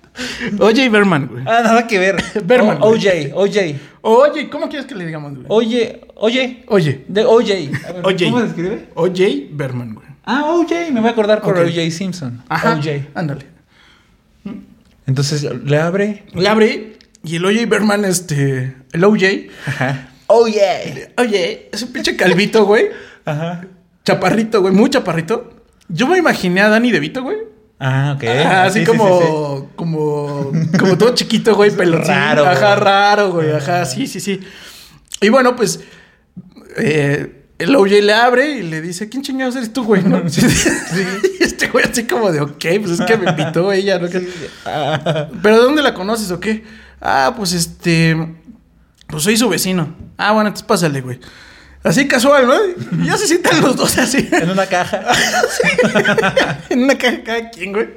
A: Oye, Berman, güey.
B: Ah, nada que ver.
A: Berman,
B: O-. OJ, OJ.
A: Oye, ¿cómo quieres que le digamos, güey?
B: Oye, oye.
A: Oye.
B: De OJ. Ver,
A: OJ.
B: ¿Cómo se escribe?
A: OJ Berman, güey.
B: Ah, OJ. Me voy a acordar por
A: Ok.
B: OJ Simpson.
A: Ajá.
B: OJ.
A: Ándale.
B: Entonces le abre.
A: Le abre y el OJ Berman, este. El OJ.
B: Ajá. Oye.
A: Oye, es un pinche calvito, güey.
B: Ajá.
A: Chaparrito, güey. Muy chaparrito. Yo me imaginé a Danny DeVito, güey.
B: Ah, ok.
A: Ajá, así
B: Sí, sí,
A: como,
B: sí, sí.
A: como, como todo chiquito, güey, pelo
B: Raro,
A: Ajá,
B: güey.
A: raro, güey, ajá, sí, sí, sí. Y bueno, pues, eh, el OJ le abre y le dice, ¿quién chingados eres tú, güey? ¿No? Sí, sí. Y este güey así como de, ok, pues es que me invitó ella, ¿no?
B: Ah.
A: ¿Pero de dónde la conoces o qué? Ah, pues este, pues soy su vecino. Ah, bueno, entonces pásale, güey. Así casual, ¿no? Y ya se sientan los dos así.
B: En una caja.
A: en una caja cada quien, güey.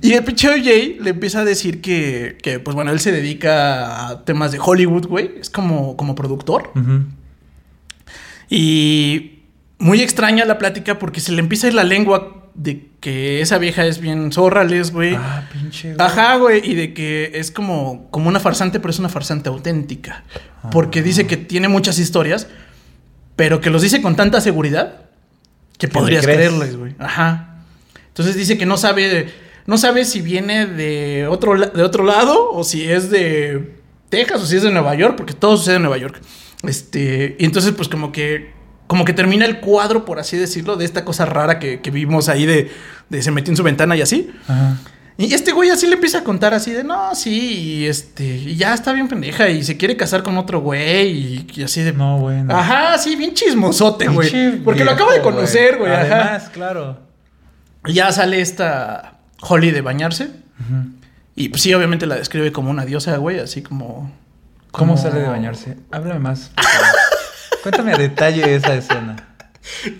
A: Y el pinche OJ le empieza a decir que, que, pues bueno, él se dedica a temas de Hollywood, güey. Es como, como productor.
B: Ujú.
A: Y muy extraña la plática porque se le empieza a ir la lengua de que esa vieja es bien zorrales, güey.
B: Ah, pinche. güey.
A: Ajá, güey, y de que es como, como una farsante, pero es una farsante auténtica. Porque dice que tiene muchas historias, pero que los dice con tanta seguridad que podrías creerles, güey. Ajá. Entonces dice que no sabe, no sabe si viene de otro, de otro lado o si es de, Texas o si es de Nueva York, porque todo sucede en Nueva York. Este, y entonces, pues como que, como que termina el cuadro, por así decirlo, de esta cosa rara que, que vimos ahí de, de se metió en su ventana y así.
B: Ajá.
A: Y este güey así le empieza a contar así de, no, sí, y este, y ya está bien pendeja y se quiere casar con otro güey y, y así de...
B: No, bueno.
A: Ajá, sí, bien chismosote, güey. Porque lo acaba de conocer, güey. ajá.
B: Además, claro.
A: Y ya sale esta Holly de bañarse. Y pues sí, obviamente la describe como una diosa, güey, así como...
B: ¿Cómo
A: como-
B: sale de bañarse? Háblame más. Cuéntame a detalle esa escena.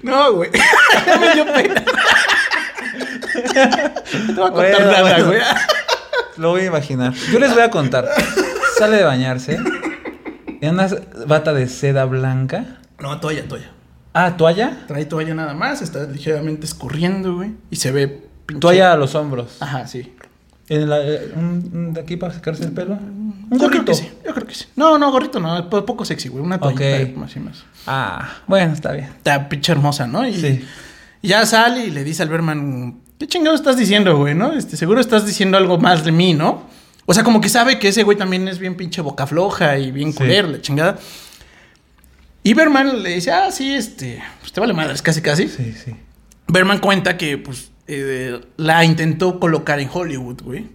A: No, güey. Me dio pena. No te voy a contar
B: Bueno,
A: nada,
B: bueno.
A: güey.
B: Lo voy a imaginar. Yo les voy a contar. Sale de bañarse. En una bata de seda blanca.
A: No, toalla, toalla.
B: Ah, toalla.
A: Trae toalla nada más, está ligeramente escurriendo, güey. Y se ve pinche-
B: Toalla a los hombros.
A: Ajá, sí.
B: En la- un- un de aquí para sacarse el pelo. Un
A: Yo creo
B: gorrito.
A: que sí, yo creo que sí. No, no, gorrito no, po- poco sexy, güey. Una toallita
B: Ok.
A: más y más.
B: Ah, bueno, está bien.
A: Está pinche hermosa, ¿no? Y,
B: Sí.
A: y ya sale y le dice al Berman, ¿qué chingado estás diciendo, güey, no? Este, seguro estás diciendo algo más de mí, ¿no? O sea, como que sabe que ese güey también es bien pinche boca floja y bien
B: Sí.
A: culero, la chingada. Y Berman le dice, ah, sí, este, pues te vale madres, casi, casi.
B: Sí, sí.
A: Berman cuenta que, pues, eh, la intentó colocar en Hollywood, güey.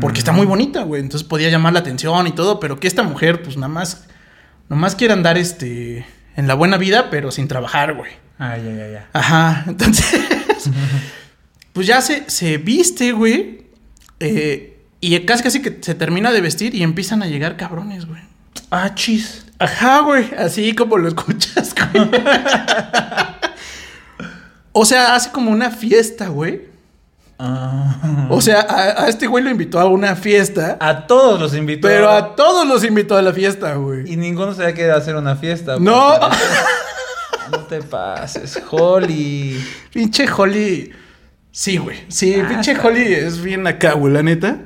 A: Porque está muy bonita, güey. Entonces podía llamar la atención y todo, pero que esta mujer, pues, nada más, nomás quiere andar, este, en la buena vida, pero sin trabajar, güey.
B: Ay, ay, ay, ay.
A: Ajá, entonces, pues ya se, se viste, güey. eh, y casi casi que se termina de vestir y empiezan a llegar cabrones, güey.
B: Ah, chis.
A: Ajá, güey, así como lo escuchas, güey. o sea, hace como una fiesta, güey.
B: Ah.
A: O sea, a, a este güey lo invitó a una fiesta,
B: A todos los invitó.
A: pero a todos los invitó a la fiesta, güey.
B: Y ninguno se había querido hacer una fiesta.
A: No.
B: por parecer. No te pases, Holly.
A: Pinche Holly. Sí, güey. Sí,
B: Ah,
A: pinche Holly es bien acá, güey, la neta.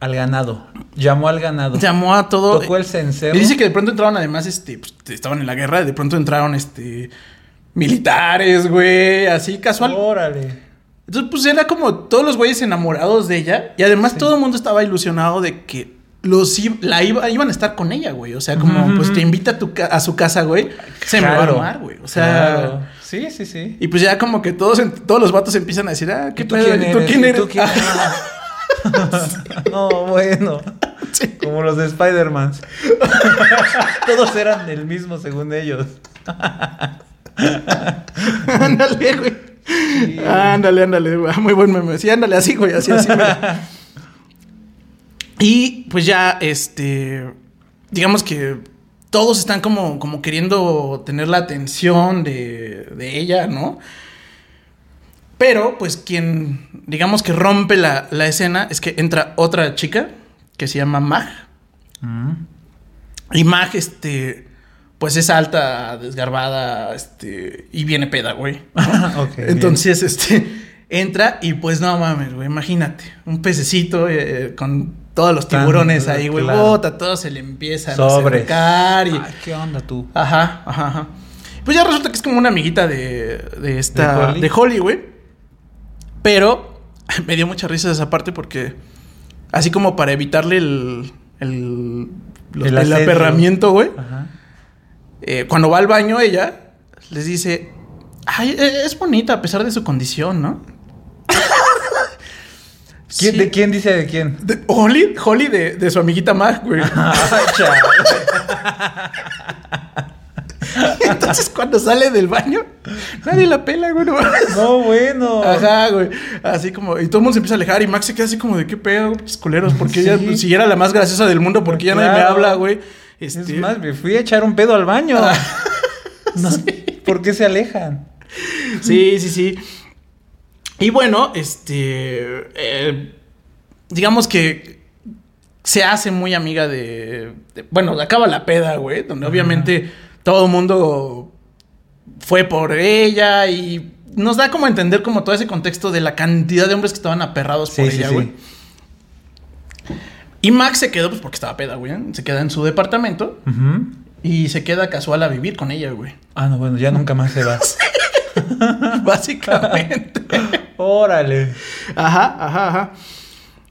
B: Al ganado. Llamó al ganado.
A: Llamó a todo.
B: Tocó el cencerro.
A: Y dice que de pronto entraron, además, este, pues, estaban en la guerra, de pronto entraron, este, militares, güey, así casual.
B: Órale.
A: Entonces, pues era como todos los güeyes enamorados de ella. Y además todo el mundo estaba ilusionado de que los la iba- iban a estar con ella, güey. O sea, como pues te invita a, tu a su casa, güey. Se me va a armar, güey. O sea.
B: Claro. Sí, sí, sí.
A: Y pues ya como que todos, todos los vatos empiezan a decir, ah, ¿qué
B: ¿Y tú
A: pedo?
B: quién
A: ¿Y tú
B: eres?
A: quién
B: ¿Y
A: eres?
B: tú quién no, bueno.
A: Sí.
B: Como los de Spider-Man. Todos eran el mismo según ellos.
A: ándale, güey. Ándale, ándale, güey. Muy buen meme. Sí, ándale, así, güey, así, así. mira. y pues ya, este. Digamos que todos están como, como queriendo tener la atención de, de ella, ¿no? Pero, pues, quien, digamos que rompe la, la escena es que entra otra chica que se llama Mag.
B: Mm.
A: Y Mag, este, pues es alta, desgarbada, este, y viene peda, güey. ¿no?
B: Ok, bien.
A: Entonces, este, entra y pues no mames, güey, imagínate, un pececito eh, con todos los
B: Tan-
A: tiburones ahí, güey,
B: claro.
A: bota, todo se le empieza a acercar y...
B: Ay, ¿qué onda tú?
A: Ajá, ajá, ajá. Pues ya resulta que es como una amiguita de, de esta.
B: ¿De Holly?
A: Güey. Pero me dio mucha risa esa parte porque. Así como para evitarle el. El. los-
B: El
A: el, aperramiento, güey.
B: Ajá.
A: Eh, cuando va al baño, ella les dice. Ay, eh, es bonita a pesar de su condición, ¿no?
B: ¿Quién-
A: Sí.
B: ¿De quién dice de quién?
A: De- Holly, Holly de, de su amiguita Mag, güey.
B: Chale.
A: Entonces cuando sale del baño, nadie la pela, güey. no
B: bueno.
A: Ajá, güey. Así como, y todo el mundo se empieza a alejar y Max se queda así como de qué pedo, pinches culeros, porque
B: Sí.
A: ella, pues, si era la más graciosa del mundo, porque ya nadie me habla, güey.
B: Es más, me fui a echar un pedo al baño.
A: Ah.
B: No, ¿Por qué se alejan?
A: Sí, sí, sí. Y bueno, este. eh, digamos que se hace muy amiga de. de- bueno, acaba la peda, güey, donde obviamente todo el mundo fue por ella y nos da como a entender como todo ese contexto de la cantidad de hombres que estaban aperrados por
B: Sí, sí,
A: ella,
B: sí.
A: Y Max se quedó, pues porque estaba peda, güey. Se queda en su departamento y se queda casual a vivir con ella, güey.
B: Ah, no, bueno, ya nunca más se va.
A: Básicamente.
B: Órale.
A: Ajá, ajá, ajá.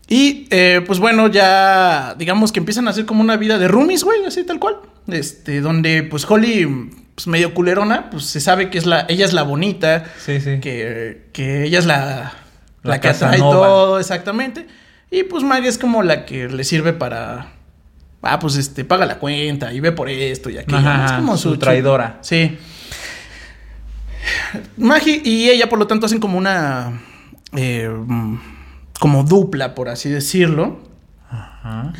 A: Y eh, pues bueno, ya digamos que empiezan a hacer como una vida de roomies, güey, así tal cual. Este, donde pues Holly, pues medio culerona, pues se sabe que es la, ella es la bonita,
B: Sí, sí.
A: que, que ella es la, la,
B: La
A: que atrae todo, exactamente. Y pues Maggie es como la que le sirve para, ah, pues este, paga la cuenta y ve por esto y aquello.
B: Ajá,
A: es como
B: su
A: su
B: traidora.
A: Sí. Maggie y ella, por lo tanto, hacen como una. eh, como dupla, por así decirlo.
B: Ajá.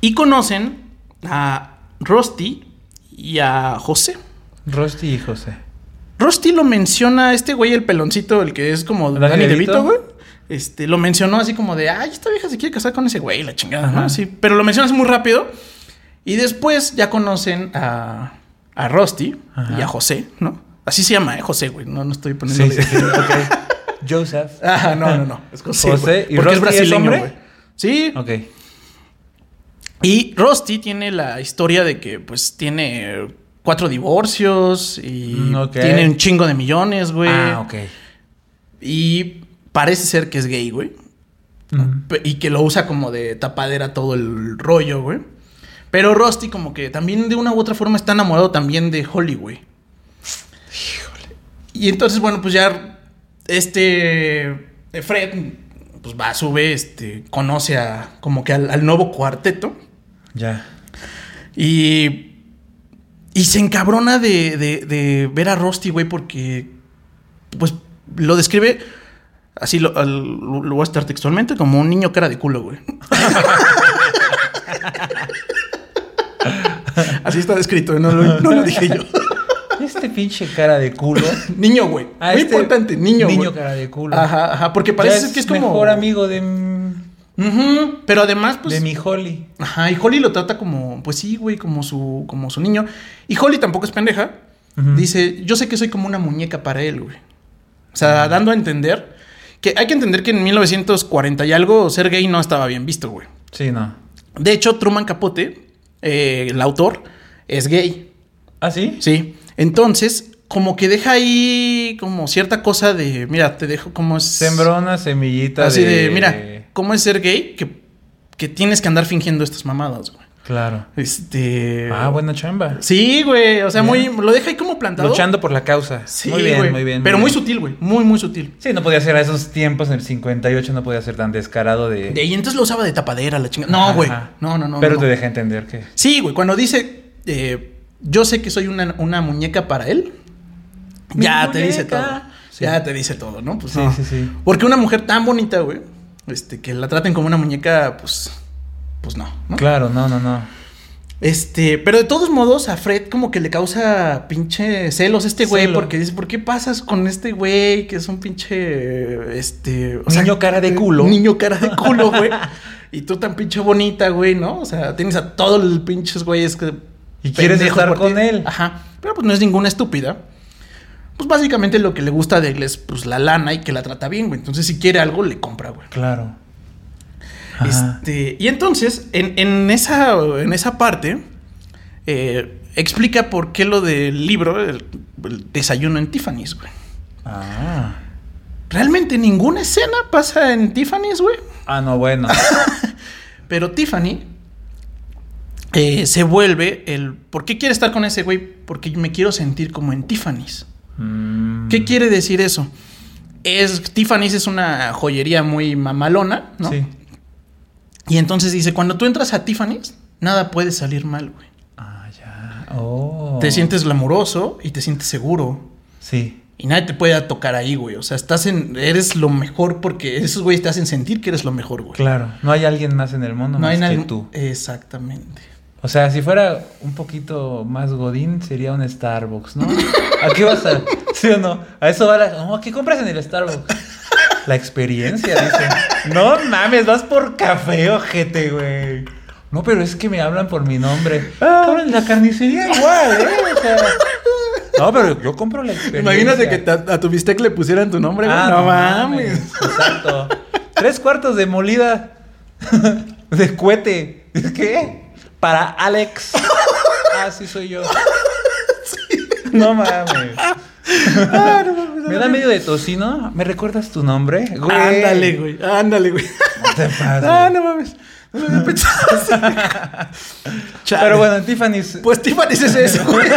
A: Y conocen a Rusty y a José.
B: Rusty y José.
A: Rusty lo menciona este güey, el peloncito, el que es como
B: ¿Dani
A: Danny?
B: DeVito,
A: güey. Este, lo mencionó así como de, ay, esta vieja se quiere casar con ese güey, la chingada, ¿no? Así, pero lo mencionas muy rápido. Y después ya conocen a, a Rusty
B: Ajá.
A: y a José, ¿no? Así se llama, ¿eh? José, güey. No, no estoy poniendo.
B: Sí, sí, sí. Joseph.
A: Ah, no, no, no. Es José.
B: José, ¿y
A: porque es
B: Rusty es
A: brasileño,
B: hombre?
A: güey. Sí.
B: Ok.
A: Y Rusty tiene la historia de que, pues, tiene cuatro divorcios y
B: Mm, ok.
A: tiene un chingo de millones, güey.
B: Ah, ok.
A: Y parece ser que es gay, güey. Y que lo usa como de tapadera todo el rollo, güey. Pero Rusty como que también de una u otra forma está enamorado también de Holly, güey. Y entonces, bueno, pues ya este eh, Fred, pues va, sube, este, conoce a como que al, al nuevo cuarteto.
B: Ya.
A: Y. Y se encabrona de, de, de ver a Rusty, güey, porque. Pues lo describe. Así lo, al- lo- lo voy a estar textualmente como un niño cara de culo, güey. Así está descrito, no lo, no lo dije yo.
B: Este pinche cara de culo.
A: niño, güey.
B: Ah,
A: Muy
B: este
A: importante, niño,
B: Niño
A: güey.
B: cara de culo.
A: Ajá, ajá, porque parece ser que es como.
B: mejor amigo de,
A: Ujú, pero además, pues.
B: de mi Holly.
A: Ajá, y Holly lo trata como, pues sí, güey, como su, como su niño. Y Holly tampoco es pendeja. Dice, yo sé que soy como una muñeca para él, güey. O sea, dando a entender que hay que entender que en 1940 y algo ser gay no estaba bien visto, güey.
B: Sí, no.
A: De hecho, Truman Capote, eh, el autor, es gay,
B: ¿Ah, sí?
A: ¿sí? Entonces, como que deja ahí como cierta cosa de, mira, te dejo como es...
B: Sembró una semillita
A: Así de,
B: de...
A: mira, ¿cómo es ser gay? Que, que tienes que andar fingiendo estas mamadas, güey.
B: Claro.
A: Este...
B: Ah, buena chamba.
A: Sí, güey. O sea,
B: Bien.
A: muy. Lo deja ahí como plantado.
B: Luchando por la causa.
A: Sí,
B: muy bien,
A: güey.
B: muy bien.
A: Pero muy
B: bien.
A: sutil, güey. Muy, muy sutil.
B: Sí, no podía ser a esos tiempos, en el 58 no podía ser tan descarado de...
A: De ahí entonces lo usaba de tapadera, la chingada. No, güey. No, no, no.
B: Pero
A: no.
B: te deja entender que...
A: Sí, güey. Cuando dice. eh, yo sé que soy una, una muñeca para él.
B: Mi
A: ya te dice todo.
B: Sí.
A: Ya te dice todo, ¿no? Pues
B: Sí,
A: no.
B: sí, sí.
A: Porque una mujer tan bonita, güey. Este, que la traten como una muñeca, pues. Pues no, ¿no?
B: Claro, no, no, no.
A: Este, pero de todos modos, a Fred como que le causa pinche celos este güey,
B: Celo.
A: porque dice, ¿por qué pasas con este güey que es un pinche, este... o
B: Niño cara de culo.
A: Niño cara de culo, güey. y tú tan pinche bonita, güey, ¿no? O sea, tienes a todos los pinches güeyes que...
B: Y quieres estar con
A: ti.
B: él.
A: Ajá. Pero pues no es ninguna estúpida. Pues básicamente lo que le gusta de él es pues la lana y que la trata bien, güey. Entonces si quiere algo, le compra, güey.
B: Claro.
A: Este, y entonces, en, en esa, en esa parte, eh, explica por qué lo del libro, el, el desayuno en Tiffany's, güey.
B: Ah.
A: Realmente ninguna escena pasa en Tiffany's, güey.
B: Ah, no, bueno.
A: Pero Tiffany eh, se vuelve el... ¿Por qué quiere estar con ese güey? Porque me quiero sentir como en Tiffany's.
B: Mm.
A: ¿Qué quiere decir eso? Es, Tiffany's es una joyería muy mamalona, ¿no?
B: Sí.
A: Y entonces dice, cuando tú entras a Tiffany's, nada puede salir mal, güey.
B: Ah, ya. Oh.
A: Te sientes glamuroso y te sientes seguro.
B: Sí.
A: Y nadie te puede tocar ahí, güey. O sea, estás en. Eres lo mejor porque esos güeyes te hacen sentir que eres lo mejor, güey.
B: Claro. No hay alguien más en el mundo
A: No
B: más
A: hay
B: que tú.
A: Exactamente.
B: O sea, si fuera un poquito más godín, sería un Starbucks, ¿no? ¿A qué vas a...? ¿Sí o no? A eso va la... ¿qué compras en el Starbucks? La experiencia, dice. No mames, vas por café, ojete, güey. No, pero es que me hablan por mi nombre. En la carnicería igual, ¿eh? O sea... No, pero yo compro la experiencia.
A: Imagínate que a, tu bistec le pusieran tu nombre, güey.
B: Ah,
A: no, mames.
B: Exacto. Tres cuartos de molida de cohete. ¿Qué? Para Alex. Ah, sí soy yo. No mames. Me da medio de tocino. ¿Me recuerdas tu nombre? Güey.
A: Ándale, güey. Ándale, güey.
B: te pases.
A: Ah, no mames. No lo había pensado.
B: Pero bueno, en Tiffany's.
A: Pues Tiffany's es eso, güey.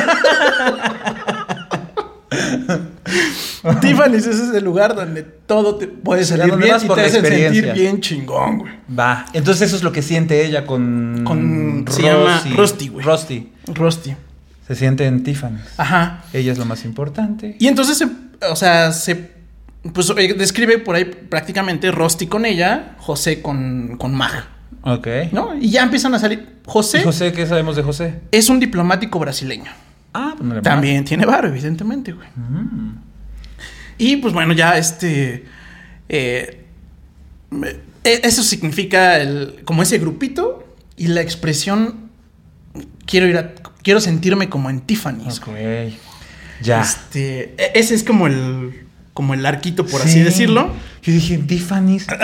A: Tiffany's es ese lugar donde todo te puede salir bien y
B: por
A: te hace sentir bien chingón, güey.
B: Va. Entonces eso es lo que siente ella con.
A: Con- se llama Rusty, güey.
B: Rusty.
A: Rusty.
B: Se siente en Tiffany's.
A: Ajá.
B: Ella es lo más importante.
A: Y entonces, se- o sea, se pues eh, describe por ahí prácticamente Rusty con ella, José con, con Mag,
B: Ok.
A: ¿no? Y ya empiezan a salir. José
B: ¿Y José, ¿qué sabemos de José?
A: es un diplomático brasileño.
B: Ah, pues no
A: También tiene varo, evidentemente, güey.
B: Mm.
A: Y pues bueno, ya este. eh, me- e- eso significa el, como ese grupito y la expresión. Quiero ir a. Quiero sentirme como en Tiffany's.
B: Ok. Ya.
A: Este, e- ese es como el. Como el arquito, por así
B: Sí.
A: decirlo.
B: Yo dije, Tiffany's.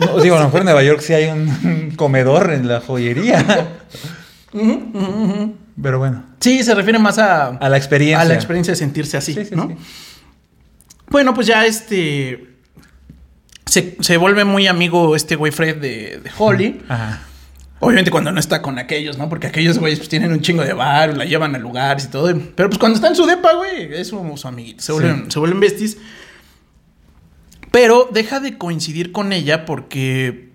B: No, digo, a lo mejor en Nueva York sí hay un comedor en la joyería. Pero bueno,
A: Sí, se refiere más a,
B: a la experiencia.
A: a la experiencia de sentirse así,
B: Sí, sí,
A: ¿no?
B: sí.
A: Bueno, pues ya este. Se, se vuelve muy amigo este güey Fred de, de Holly.
B: Ajá.
A: Obviamente cuando no está con aquellos, ¿no? Porque aquellos güeyes pues, tienen un chingo de bar, la llevan a lugares y todo. Pero pues cuando está en su depa, güey, es su, su amiguito. Se vuelven, se vuelven besties. Pero deja de coincidir con ella porque,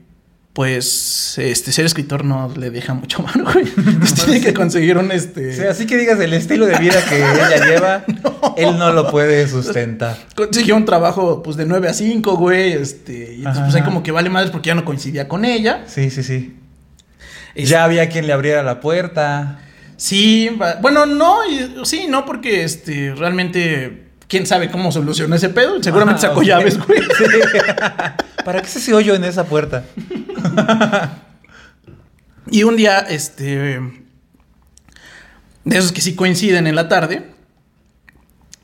A: pues, este, ser escritor no le deja mucho mano, güey. Entonces tiene que conseguir un, este...
B: Sí, así que digas el estilo de vida que ella lleva, él no lo puede sustentar.
A: Consiguió un trabajo, pues, de 9 a 5, güey, este... Y entonces, pues, ahí como que vale madres porque ya no coincidía con ella.
B: Sí, sí, sí.
A: Este,
B: Ya había quien le abriera la puerta.
A: Sí, bueno, no, y- sí, no, porque, este, realmente... ¿Quién sabe cómo solucionó ese pedo? Seguramente
B: Ah,
A: sacó llaves, güey.
B: Sí. ¿Para qué se ese hoyo en esa puerta?
A: Y un día, este. De esos que sí coinciden en la tarde.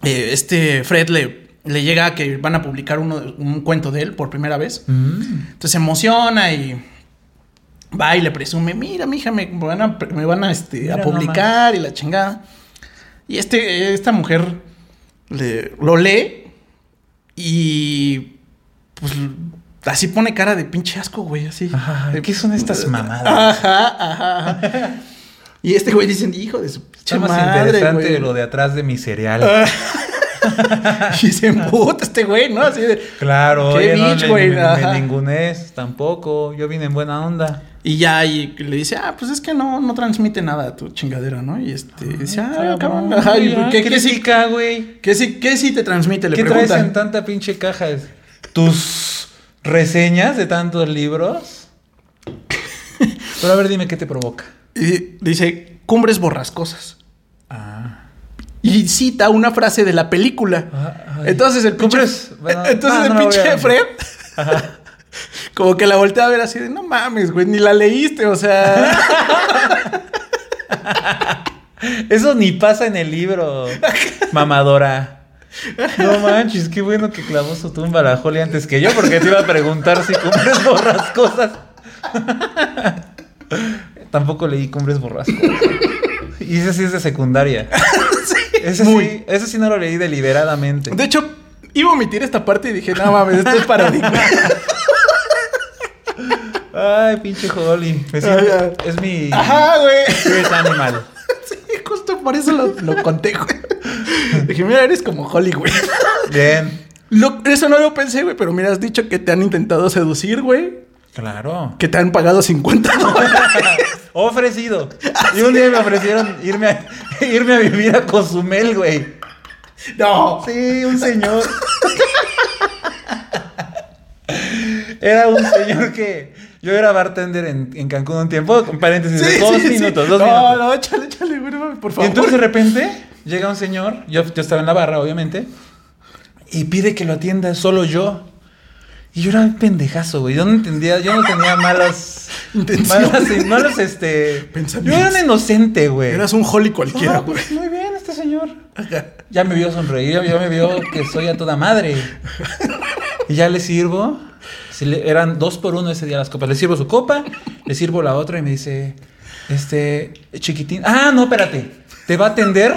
A: eh, este Fred le, le llega a que van a publicar uno, un cuento de él por primera vez.
B: Mm.
A: Entonces se emociona y. Va y le presume, mira, mija, me van a, me van a, este,
B: Mira
A: a publicar y la chingada. Y este, esta mujer le- lo lee y pues así pone cara de pinche asco, güey, así.
B: Ay, ¿Qué son estas mamadas?
A: Ajá, ajá, ajá. Y este güey dicen, hijo de su pinche
B: Está más
A: madre,
B: interesante
A: güey.
B: lo de atrás de mi cereal.
A: Ah. y se emputa este güey, ¿no? Así de...
B: Claro,
A: Qué
B: oye, no
A: bitch, güey,
B: me,
A: ajá.
B: me ningunees tampoco. Yo vine en buena onda.
A: Y ya y le dice, ah, pues es que no, no transmite nada tu chingadera, ¿no? Y este, dice, ah, cabrón, ajá, y ¿qué,
B: ¿qué güey?
A: qué sí, qué sí te transmite? Le
B: ¿Qué traes en tanta pinche caja? ¿Tus reseñas de tantos libros? Pero a ver, dime qué te provoca.
A: Y dice, cumbres borrascosas.
B: Ah.
A: Y cita una frase de la película.
B: Ah.
A: Entonces el pinche,
B: bueno,
A: entonces
B: no,
A: el
B: no
A: pinche
B: a-
A: Fred como que la voltea a ver así de no mames, güey, ni la leíste, o sea,
B: Eso ni pasa en el libro, mamadora. No manches, qué bueno que clavó su tumba la Holly antes que yo, porque te iba a preguntar si cumbres borrascosas. Tampoco leí cumbres borrascosas. Y ese sí es de secundaria. Ese
A: Muy.
B: sí, ese sí no lo leí deliberadamente.
A: de hecho iba a omitir esta parte y dije, no mames, esto es paródico.
B: Ay, pinche Holly. Me siento- es mi
A: Ajá, güey.
B: spirit animal.
A: Sí, justo por eso lo, lo conté, güey. Dije, mira, eres como Hollywood.
B: Bien.
A: Lo- eso no lo pensé, güey, pero mira, has dicho que te han intentado seducir, güey.
B: Claro.
A: Que te han pagado 50 dólares.
B: Ofrecido. Y un día me ofrecieron irme a, irme a vivir a Cozumel, güey.
A: No.
B: Sí, un señor. Era un señor que. Yo era bartender en, en Cancún un tiempo, con paréntesis, de dos
A: sí, sí.
B: minutos, dos
A: no,
B: minutos.
A: No, échale, échale, güey, no, por
B: Y
A: favor.
B: entonces de repente llega un señor, yo, yo estaba en la barra, obviamente, y pide que lo atienda solo yo. Y yo era un pendejazo, güey. Yo no entendía, yo no tenía malas.
A: Intenciones.
B: malas, malas, este.
A: Pensamientos.
B: Yo era un inocente, güey.
A: Eras un Holly cualquiera, güey.
B: pues, muy bien, este señor. Ya me vio sonreír, ya me vio que soy a toda madre. Y ya le sirvo. Si le- eran dos por uno ese día las copas. Le sirvo su copa, le sirvo la otra y me dice, este, chiquitín. Ah, no, espérate. Te va a atender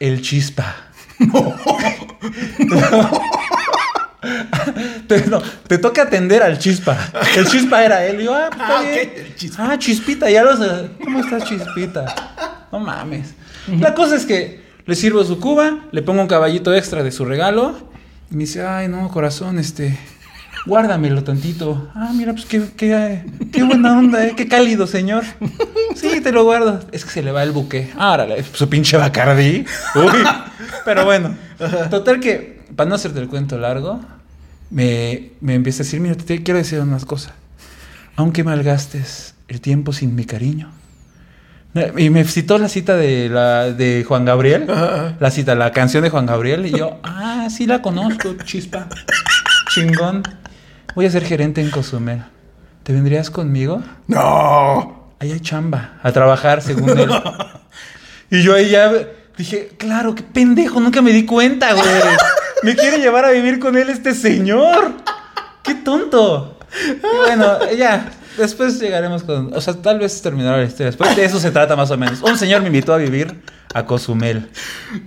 B: el chispa. Te, no, te toca atender al chispa. El chispa era él. Y yo, ah, pues,
A: Ah, Chispa.
B: Ah, chispita, ya los. ¿Cómo estás, chispita? No mames. La cosa es que le sirvo su cuba, le pongo un caballito extra de su regalo. Y me dice, ay, no, corazón, este. Guárdamelo tantito. Ah, mira, pues qué, qué, qué buena onda, ¿eh? Qué cálido, señor. Sí, te lo guardo. Es que se le va el buque. Ah, órale, su pinche Bacardí. Uy. Pero bueno. Total que, para no hacerte el cuento largo, me, me empieza a decir, mira, te quiero decir unas cosas. Aunque malgastes el tiempo sin mi cariño. Y me citó la cita de, la, de Juan Gabriel. La cita, la canción de Juan Gabriel. Y yo, ah, sí la conozco, chispa. Chingón. Voy a ser gerente en Cozumel. ¿Te vendrías conmigo?
A: No.
B: Ahí hay chamba. A trabajar, según él. y yo ahí ya dije, claro, qué pendejo, nunca me di cuenta, güey. Me quiere llevar a vivir con él este señor. Qué tonto. Y bueno, ya. Después llegaremos con. O sea, tal vez terminará la historia. Después de eso se trata más o menos. Un señor me invitó a vivir a Cozumel.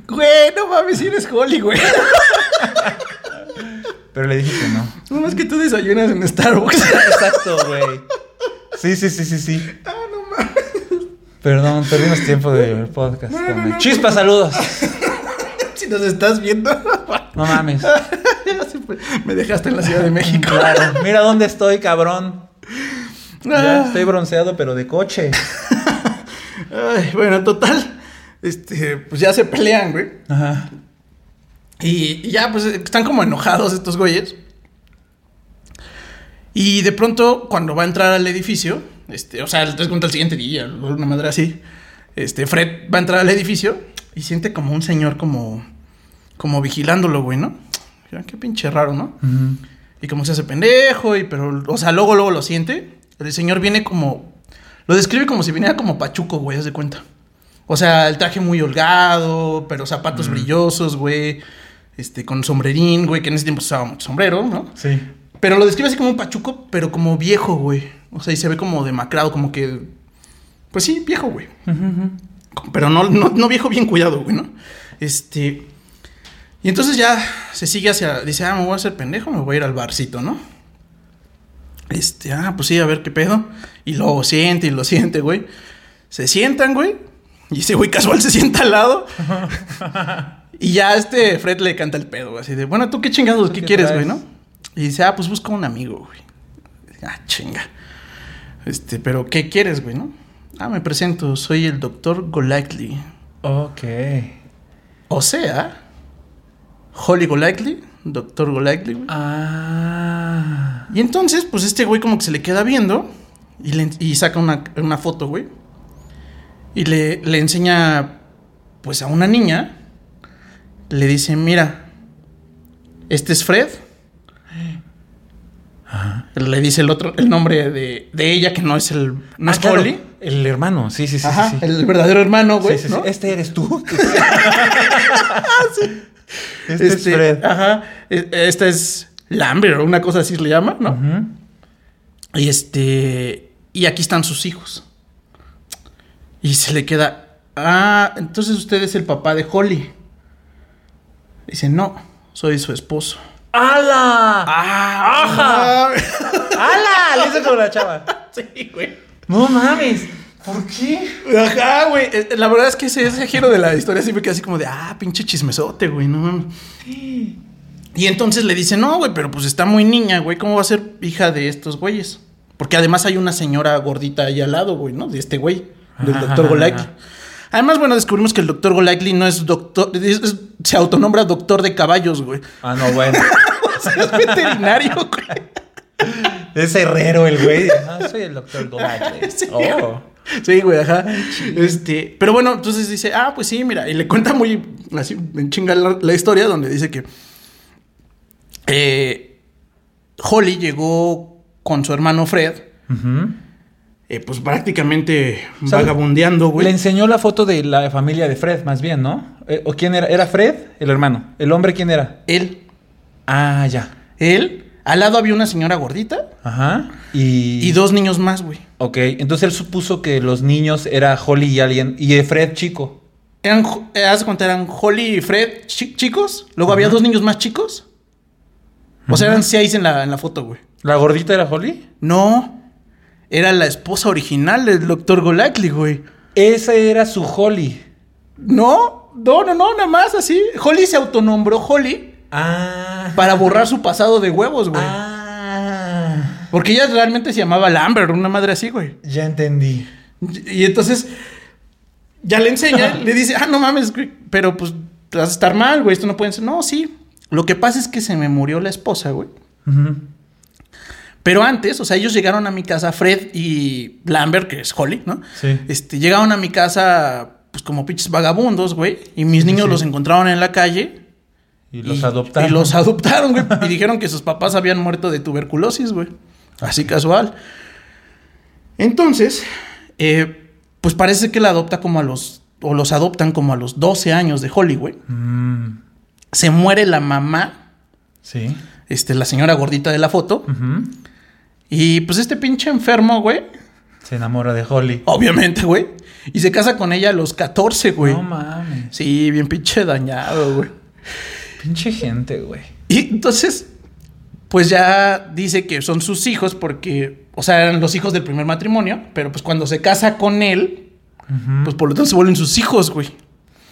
A: Güey, no mames, si eres Holly, güey.
B: Pero le dije que no.
A: No más que tú desayunas en Starbucks.
B: Exacto, güey. Sí, sí, sí, sí, sí.
A: ah, no mames.
B: Perdón, perdimos tiempo del podcast.
A: No, no, no.
B: Chispa, saludos.
A: Si nos estás viendo.
B: No mames.
A: Me dejaste en la Ciudad de México.
B: Claro. Mira dónde estoy, cabrón. Ya
A: Ah.
B: estoy bronceado, pero de coche.
A: Ay, bueno, total. Este, pues ya se pelean, güey.
B: Ajá.
A: Y, y ya, pues están como enojados estos güeyes. Y de pronto, cuando va a entrar al edificio, este, o sea, les cuenta el siguiente día, una madre así. Este, Fred va a entrar al edificio y siente como un señor como, como vigilándolo, güey, ¿no? Qué pinche raro, ¿no? Y como se hace pendejo, y pero, o sea, luego, luego lo siente. El señor viene como, lo describe como si viniera como pachuco, güey, haz de cuenta. O sea, el traje muy holgado, pero zapatos brillosos, güey. Este, con sombrerín, güey, que en ese tiempo se usaba mucho sombrero, ¿no?
B: Sí.
A: Pero lo describe así como un pachuco, pero como viejo, güey. O sea, y se ve como demacrado, como que. Pues sí, viejo, güey. Pero no, no, no viejo bien cuidado, güey, ¿no? Este. Y entonces ya se sigue hacia. Dice, ah, me voy a hacer pendejo, me voy a ir al barcito, ¿no? Este, ah, pues sí, a ver qué pedo. Y lo siente y lo siente, güey. Se sientan, güey. Y ese güey casual se sienta al lado. y ya este Fred le canta el pedo, así de, bueno, ¿tú qué chingados,
B: ¿Tú
A: qué,
B: qué
A: quieres, güey, no? Y dice, ah, pues busca un amigo, güey. Ah, chinga. Este, pero ¿qué quieres, güey, no? Ah, me presento, soy el doctor Golightly.
B: Ok.
A: O sea, Holly Golightly, doctor Golightly, güey.
B: Ah.
A: Y entonces, pues este güey como que se le queda viendo y, le- y saca una, una foto, güey. Y le, le enseña, pues a una niña. Le dice, mira, este es Fred. Le dice el otro, el nombre de, de ella, que no es el, no
B: Ah,
A: es
B: claro,
A: Holly.
B: El hermano, sí, sí, sí.
A: Ajá,
B: sí, sí.
A: el verdadero hermano, güey.
B: Sí, sí, sí.
A: ¿no?
B: Este eres tú. Este, es
A: Este,
B: Fred.
A: Ajá. e- Esta es Lambert o una cosa así se le llama, ¿no? Y este. Y aquí están sus hijos. Y se le queda. Ah, entonces usted es el papá de Holly. Dice, no, soy su esposo.
B: ¡Hala!
A: ¡Ah!
B: ¡Ajá! ¡Hala! Le hizo como la chava.
A: Sí, güey.
B: No mames. ¿Por qué?
A: Ajá, güey. Eh, La verdad es que ese, ese giro de la historia me queda así como de, ah, pinche chismesote, güey, no mames. Y entonces le dice, no, güey, pero pues está muy niña, güey, ¿cómo va a ser hija de estos güeyes? Porque además hay una señora gordita ahí al lado, güey, ¿no? De este güey, del doctor
B: ajá.
A: Además, bueno, descubrimos que el doctor Golightly no es doctor, es- es- se autonombra doctor de caballos, güey.
B: Ah, no, bueno.
A: O sea, es veterinario, güey.
B: Es herrero el güey. Ah, soy el doctor Golightly.
A: Sí.
B: Oh.
A: Sí, güey, ajá. Este, pero bueno, entonces dice, ah, pues sí, mira, y le cuenta muy así, en chinga la, la historia donde dice que eh, Holly llegó con su hermano Fred,
B: Ujú.
A: Eh, pues prácticamente
B: O sea,
A: vagabundeando, güey.
B: Le enseñó la foto de la familia de Fred, más bien, ¿no? Eh, ¿O quién era? ¿Era Fred? El hermano. ¿El hombre quién era?
A: Él,
B: Ah, ya.
A: él, al lado había una señora gordita
B: Ajá. Y...
A: y dos niños más, güey.
B: Ok, entonces él supuso que los niños era Holly y alguien... Y Fred chico.
A: Eran, eh, haz cuenta, eran Holly y Fred chi- chicos, luego había dos niños más chicos O sea, eran seis en la, en la foto, güey.
B: ¿La gordita era Holly?
A: No. Era la esposa original del doctor Golightly, güey.
B: Esa era su Holly.
A: No, no, no, no, nada más así. Holly se autonombró Holly
B: Ah.
A: para borrar su pasado de huevos, güey.
B: Ah.
A: Porque ella realmente se llamaba Lambert, una madre así, güey.
B: Ya entendí.
A: Y entonces ya le enseña, le dice, ah, no mames, güey, pero pues vas a estar mal, güey, esto no puede ser. No, sí. Lo que pasa es que se me murió la esposa, güey.
B: Ujú.
A: Pero antes, o sea, ellos llegaron a mi casa, Fred y Lambert, que es Holly, ¿no?
B: Sí.
A: Este, llegaron a mi casa, pues como pinches vagabundos, güey. Y mis
B: Sí,
A: niños
B: sí.
A: los encontraron en la calle.
B: Y los adoptaron.
A: Y los adoptaron, güey. y dijeron que sus papás habían muerto de tuberculosis, güey. Así casual. Entonces, eh, pues parece que la adopta como a los. O los adoptan como a los 12 años de Holly, güey.
B: Mm,
A: Se muere la mamá,
B: sí.
A: este, la señora gordita de la foto.
B: Ujú.
A: Y pues este pinche enfermo, güey.
B: Se enamora de Holly.
A: Obviamente, güey. Y se casa con ella a los 14, güey.
B: No mames.
A: Sí, bien pinche dañado, güey.
B: Pinche gente, güey.
A: Y entonces, pues ya dice que son sus hijos porque, o sea, eran los hijos del primer matrimonio, pero pues cuando se casa con él, pues por lo tanto se vuelven sus hijos, güey.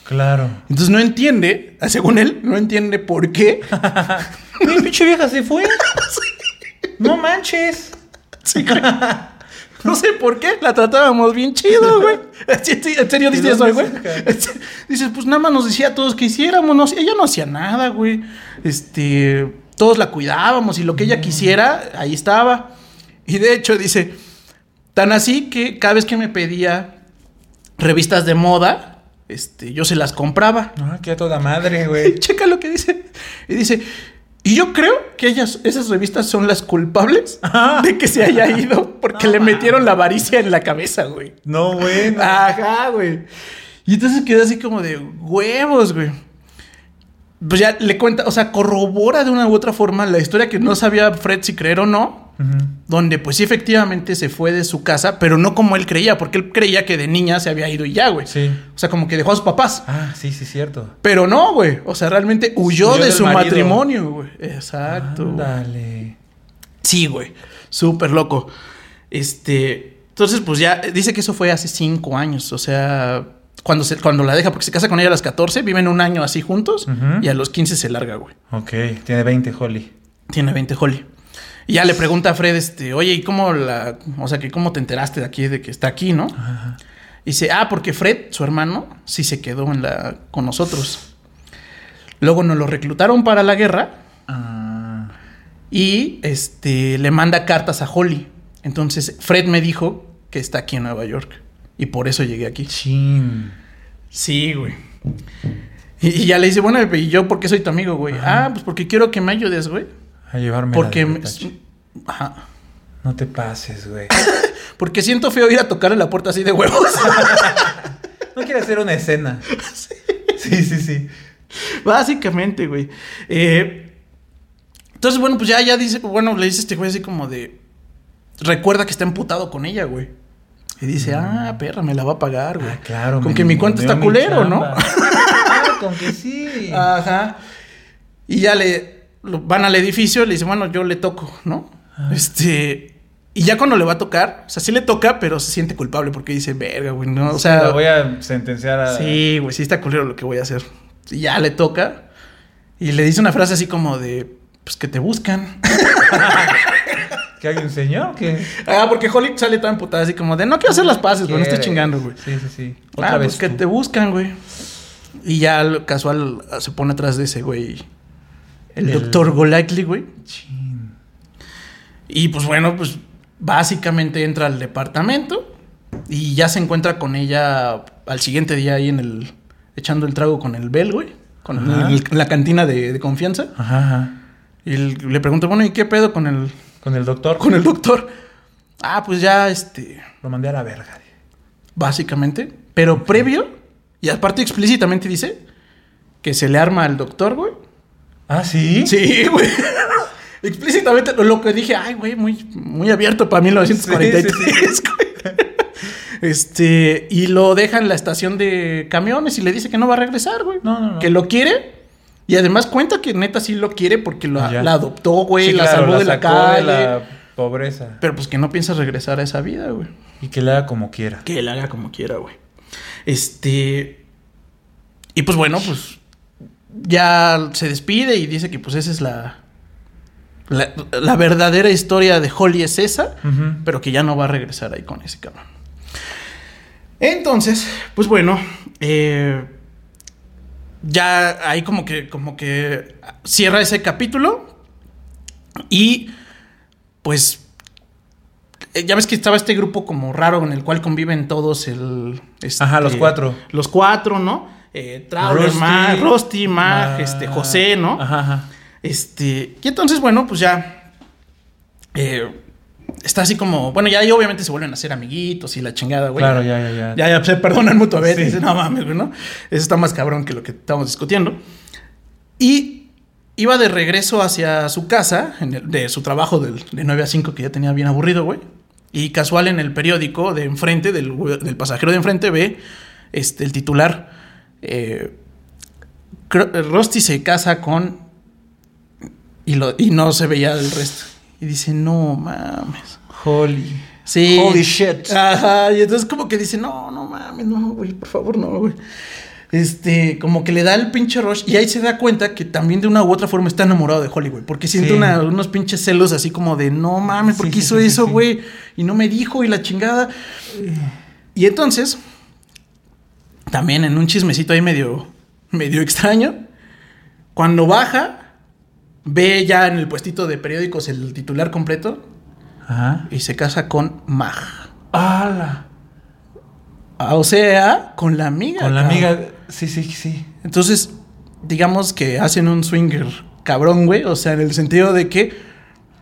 B: Claro.
A: Entonces no entiende, según él, no entiende por qué.
B: Mi pinche vieja se fue. No manches.
A: Sí, güey. No sé por qué, la tratábamos bien chido, güey. ¿En serio
B: ¿Y
A: dices eso, güey?
B: saca?
A: Dices, pues nada más nos decía a todos que hiciéramos. No, ella no hacía nada, güey. Este, todos la cuidábamos y lo que ella quisiera, ahí estaba. Y de hecho, dice, tan así que cada vez que me pedía revistas de moda, este, yo se las compraba.
B: Ah, qué a toda madre, güey.
A: Checa lo que dice. Y dice, y yo creo que ellas, esas revistas son las culpables de que se haya ido porque
B: No
A: le metieron la avaricia en la cabeza, güey.
B: No, güey. no.
A: Ajá, güey. Y entonces quedó así como de huevos, güey. Pues ya le cuenta, o sea, corrobora de una u otra forma la historia que no sabía Fred si creer o no. Donde pues sí efectivamente se fue de su casa, pero no como él creía, porque él creía que de niña se había ido y ya, güey.
B: Sí.
A: O sea, como que dejó a sus papás.
B: Ah, sí, sí, cierto.
A: Pero no, güey. O sea, realmente huyó,
B: Huyó
A: de su
B: marido.
A: matrimonio, güey. Exacto.
B: Dale.
A: Sí, güey. Súper loco. Este. Entonces, pues ya dice que eso fue hace cinco años. O sea, cuando, se, cuando la deja, porque se casa con ella a las 14, viven un año así juntos y a los 15 se larga, güey.
B: Ok, tiene 20 Holly.
A: Tiene 20 Holly. Y ya le pregunta a Fred, este, oye, ¿y cómo la. O sea, que cómo te enteraste de aquí, de que está aquí, no?
B: Ajá.
A: Y dice, ah, porque Fred, su hermano, sí se quedó en la, con nosotros. Luego nos lo reclutaron para la guerra
B: Ah.
A: y este, le manda cartas a Holly. Entonces, Fred me dijo que está aquí en Nueva York. Y por eso llegué aquí.
B: Chin.
A: Sí, güey. Y, y ya le dice, bueno, ¿y yo por qué soy tu amigo, güey? Ah, pues porque quiero que me ayudes, güey.
B: A llevarme
A: Porque...
B: la de.
A: Ajá.
B: No te pases, güey.
A: Porque siento feo ir a tocarle la puerta así de huevos.
B: No quiere hacer una escena. Sí, sí, sí.
A: Básicamente, güey. Eh, entonces, bueno, pues ya, ya dice, bueno, le dice este güey así como de. Recuerda que está emputado con ella, güey. Y dice, ah, perra, me la va a pagar, güey.
B: Mm. Ah, claro.
A: Con que mi
B: ninguneó
A: está culero, ¿no?
B: ah, con que sí.
A: Ajá. Y ya le lo- van al edificio y le dice, bueno, yo le toco, ¿no?
B: Ah.
A: Este. Y ya cuando le va a tocar, o sea, sí le toca, pero se siente culpable porque dice, verga, güey, ¿no? O sea.
B: la voy a sentenciar a.
A: Sí, güey, sí está culero lo que voy a hacer. Y ya le toca. Y le dice una frase así como de, pues que te buscan.
B: ¿Que hay un señor? que
A: ah, porque Holly sale tan putada así como de, no quiero hacer las paces, güey, no estoy chingando, güey.
B: Sí, sí, sí.
A: Ah, pues que te buscan, güey. Y ya lo casual se pone atrás de ese, güey. El,
B: El-
A: doctor Golightly, güey. Y pues bueno, pues básicamente entra al departamento y ya se encuentra con ella al siguiente día ahí en el. echando el trago con el Bell, güey. Con el- la cantina de, de confianza.
B: Ajá, ajá.
A: Y le pregunta, bueno, ¿y qué pedo con el,
B: Con el doctor.
A: con el doctor? Ah, pues ya, este.
B: Lo mandé a la verga.
A: Básicamente. Pero previo, y aparte explícitamente dice que se le arma al doctor, güey.
B: Ah, sí.
A: Sí, güey. explícitamente lo, que dije, ay, güey, muy, muy abierto para 1943,
B: Sí, sí,
A: güey. Este, y lo deja en la estación de camiones y le dice que no va a regresar, güey.
B: No, no, no.
A: Que lo quiere, Y además cuenta que neta sí lo quiere porque lo-
B: Ya.
A: la adoptó, güey,
B: Sí,
A: la
B: claro,
A: salvó de la calle.
B: la pobreza.
A: Pero pues que no piensa regresar a esa vida, güey.
B: Y que le haga como quiera.
A: Que él haga como quiera, güey. Este. Y pues bueno, pues. Ya se despide y dice que pues esa es la. La, la verdadera historia de Holly es esa, pero que ya no va a regresar ahí con ese cabrón. Entonces, pues bueno, eh, ya ahí como que, como que cierra ese capítulo y pues eh, ya ves que estaba este grupo como raro en el cual conviven todos el... este,
B: Ajá, los cuatro.
A: Los cuatro, ¿no? Eh, Trauler,
B: Rusty,
A: Mag, Rusty, Mag,
B: Mag.
A: este, José, ¿no?
B: Ajá, ajá.
A: Este, y entonces, bueno, pues ya eh, está así como, bueno, ya ahí obviamente se vuelven a ser amiguitos y la chingada, güey.
B: Claro, ya, ya, ya.
A: Ya, ya se perdonan mutuamente.
B: Sí.
A: Dicen, no mames, güey, ¿no? Eso está más cabrón que lo que estamos discutiendo. Y iba de regreso hacia su casa, en el- de su trabajo del- de 9 a 5, que ya tenía bien aburrido, güey. Y casual en el periódico de enfrente, del, del pasajero de enfrente, ve este, el titular. Eh, Rusty se casa con. Y, lo, y no se veía el resto. Y dice, no mames.
B: Holy.
A: Sí.
B: Holy shit.
A: Ajá, y entonces como que dice, no, no mames, no, güey, por favor, no, güey. Este, como que le da el pinche rush y ahí se da cuenta que también de una u otra forma está enamorado de Hollywood, porque siente
B: Sí.
A: una- unos pinches celos así como de, no mames, ¿por qué
B: sí,
A: hizo
B: sí,
A: eso, güey? Y no me dijo y la chingada. Y entonces, también en un chismecito ahí medio, medio extraño, cuando baja, ve ya en el puestito de periódicos el titular completo
B: Ajá.
A: y se casa con Mag.
B: ¡Hala!
A: Ah, O sea, con la amiga.
B: Con la
A: cabrón.
B: amiga. Sí, sí, sí.
A: Entonces, digamos que hacen un swinger cabrón, güey. O sea, en el sentido de que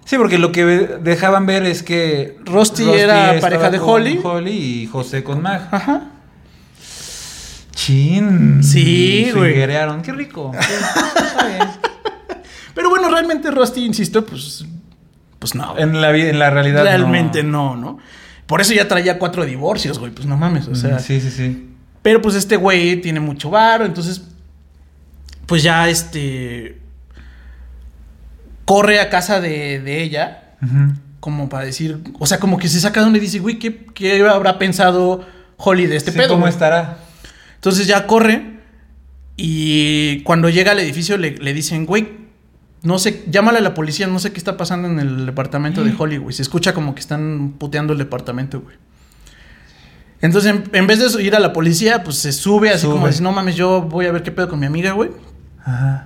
B: Sí, porque lo que dejaban ver es que
A: Rusty era pareja de Holly.
B: Holly y José con Mag.
A: Ajá.
B: Chin.
A: Sí, güey.
B: Qué rico. Sí, está bien.
A: Pero bueno, realmente Rusty, insisto, pues. Pues no.
B: En la, en la realidad.
A: realmente no. no, Por eso ya traía cuatro divorcios, güey. Pues no mames. O sea.
B: Mm, sí, sí, sí.
A: Pero pues este güey tiene mucho varo, entonces. Pues ya este. Corre a casa de, de ella. Como para decir, o sea, como que se saca de donde dice, güey, ¿qué, qué habrá pensado Holly de este
B: Sí,
A: pedo?
B: ¿Cómo
A: güey?"
B: estará?
A: Entonces ya corre y cuando llega al edificio le, le dicen, güey, no sé, llámale a la policía, no sé qué está pasando en el departamento de Holly, güey. Se escucha como que están puteando el departamento, güey. Entonces, en, en vez de ir a la policía, pues se sube así como dice, no mames, yo voy a ver qué pedo con mi amiga, güey.
B: Ajá.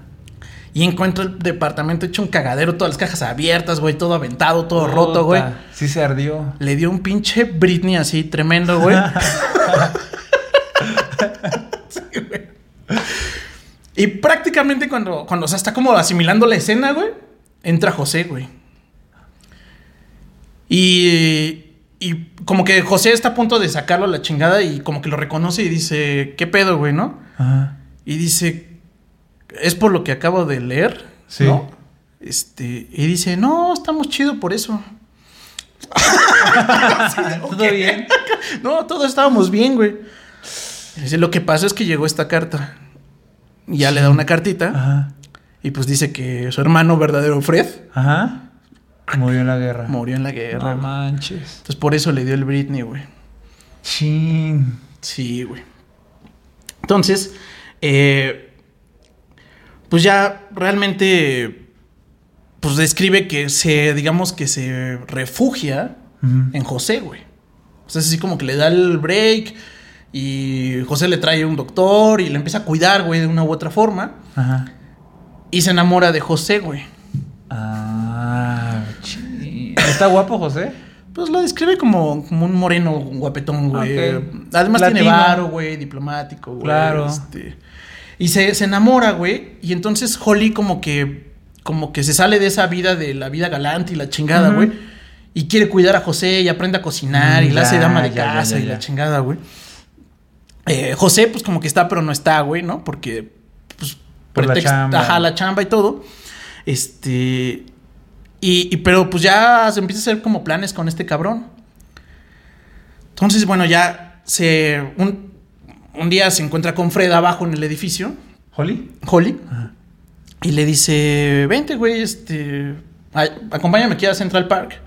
A: Y encuentra el departamento hecho un cagadero, todas las cajas abiertas, güey, todo aventado, todo roto, güey.
B: Sí se ardió.
A: Le dio un pinche Britney así tremendo, güey. Sí, güey. Y prácticamente cuando, cuando o sea, está como asimilando la escena, güey, entra José, güey. Y, y como que José está a punto de sacarlo a la chingada y como que lo reconoce y dice, ¿qué pedo, güey, no?
B: Ajá.
A: Y dice, es por lo que acabo de leer,
B: Sí.
A: ¿no? Este, y dice, no, estamos chido por eso.
B: ¿Todo bien?
A: No, todos estábamos bien, güey. Y Dice, lo que pasa es que llegó esta carta. Ya le da una cartita.
B: Ajá.
A: Y pues dice que su hermano verdadero Fred
B: Ajá. Murió en la guerra.
A: murió en la guerra.
B: No
A: güey.
B: manches.
A: Entonces por eso le dio el Britney, güey.
B: Chin.
A: Sí, güey. Entonces, eh, pues ya realmente, pues describe que se, digamos que se refugia en José, güey. O sea, es así como que le da el break y José le trae un doctor y le empieza a cuidar, güey, de una u otra forma.
B: Ajá.
A: Y se enamora de José, güey.
B: Ah, chin. ¿Está guapo, José?
A: Pues lo describe como, como un moreno guapetón, güey. Además tiene varo, güey, diplomático, güey.
B: Claro.
A: este. Y se, se enamora, güey. Y entonces Holly como que, como que se sale de esa vida de la vida galante y la chingada, güey. Y quiere cuidar a José y aprende a cocinar
B: Mm,
A: y la hace dama de
B: ya,
A: casa
B: ya,
A: y la chingada, güey. Eh, José, pues como que está, pero no está, güey, ¿no? Porque, pues,
B: Por la chamba.
A: Ajá, la chamba y todo. Este. Y, y- pero pues ya se empieza a hacer como planes con este cabrón. Entonces, bueno, ya se. Un, un día se encuentra con Fred abajo en el edificio,
B: ¿Holly?
A: Holly.
B: Ajá.
A: Y le dice, vente, güey, este, ay, acompáñame aquí a Central Park.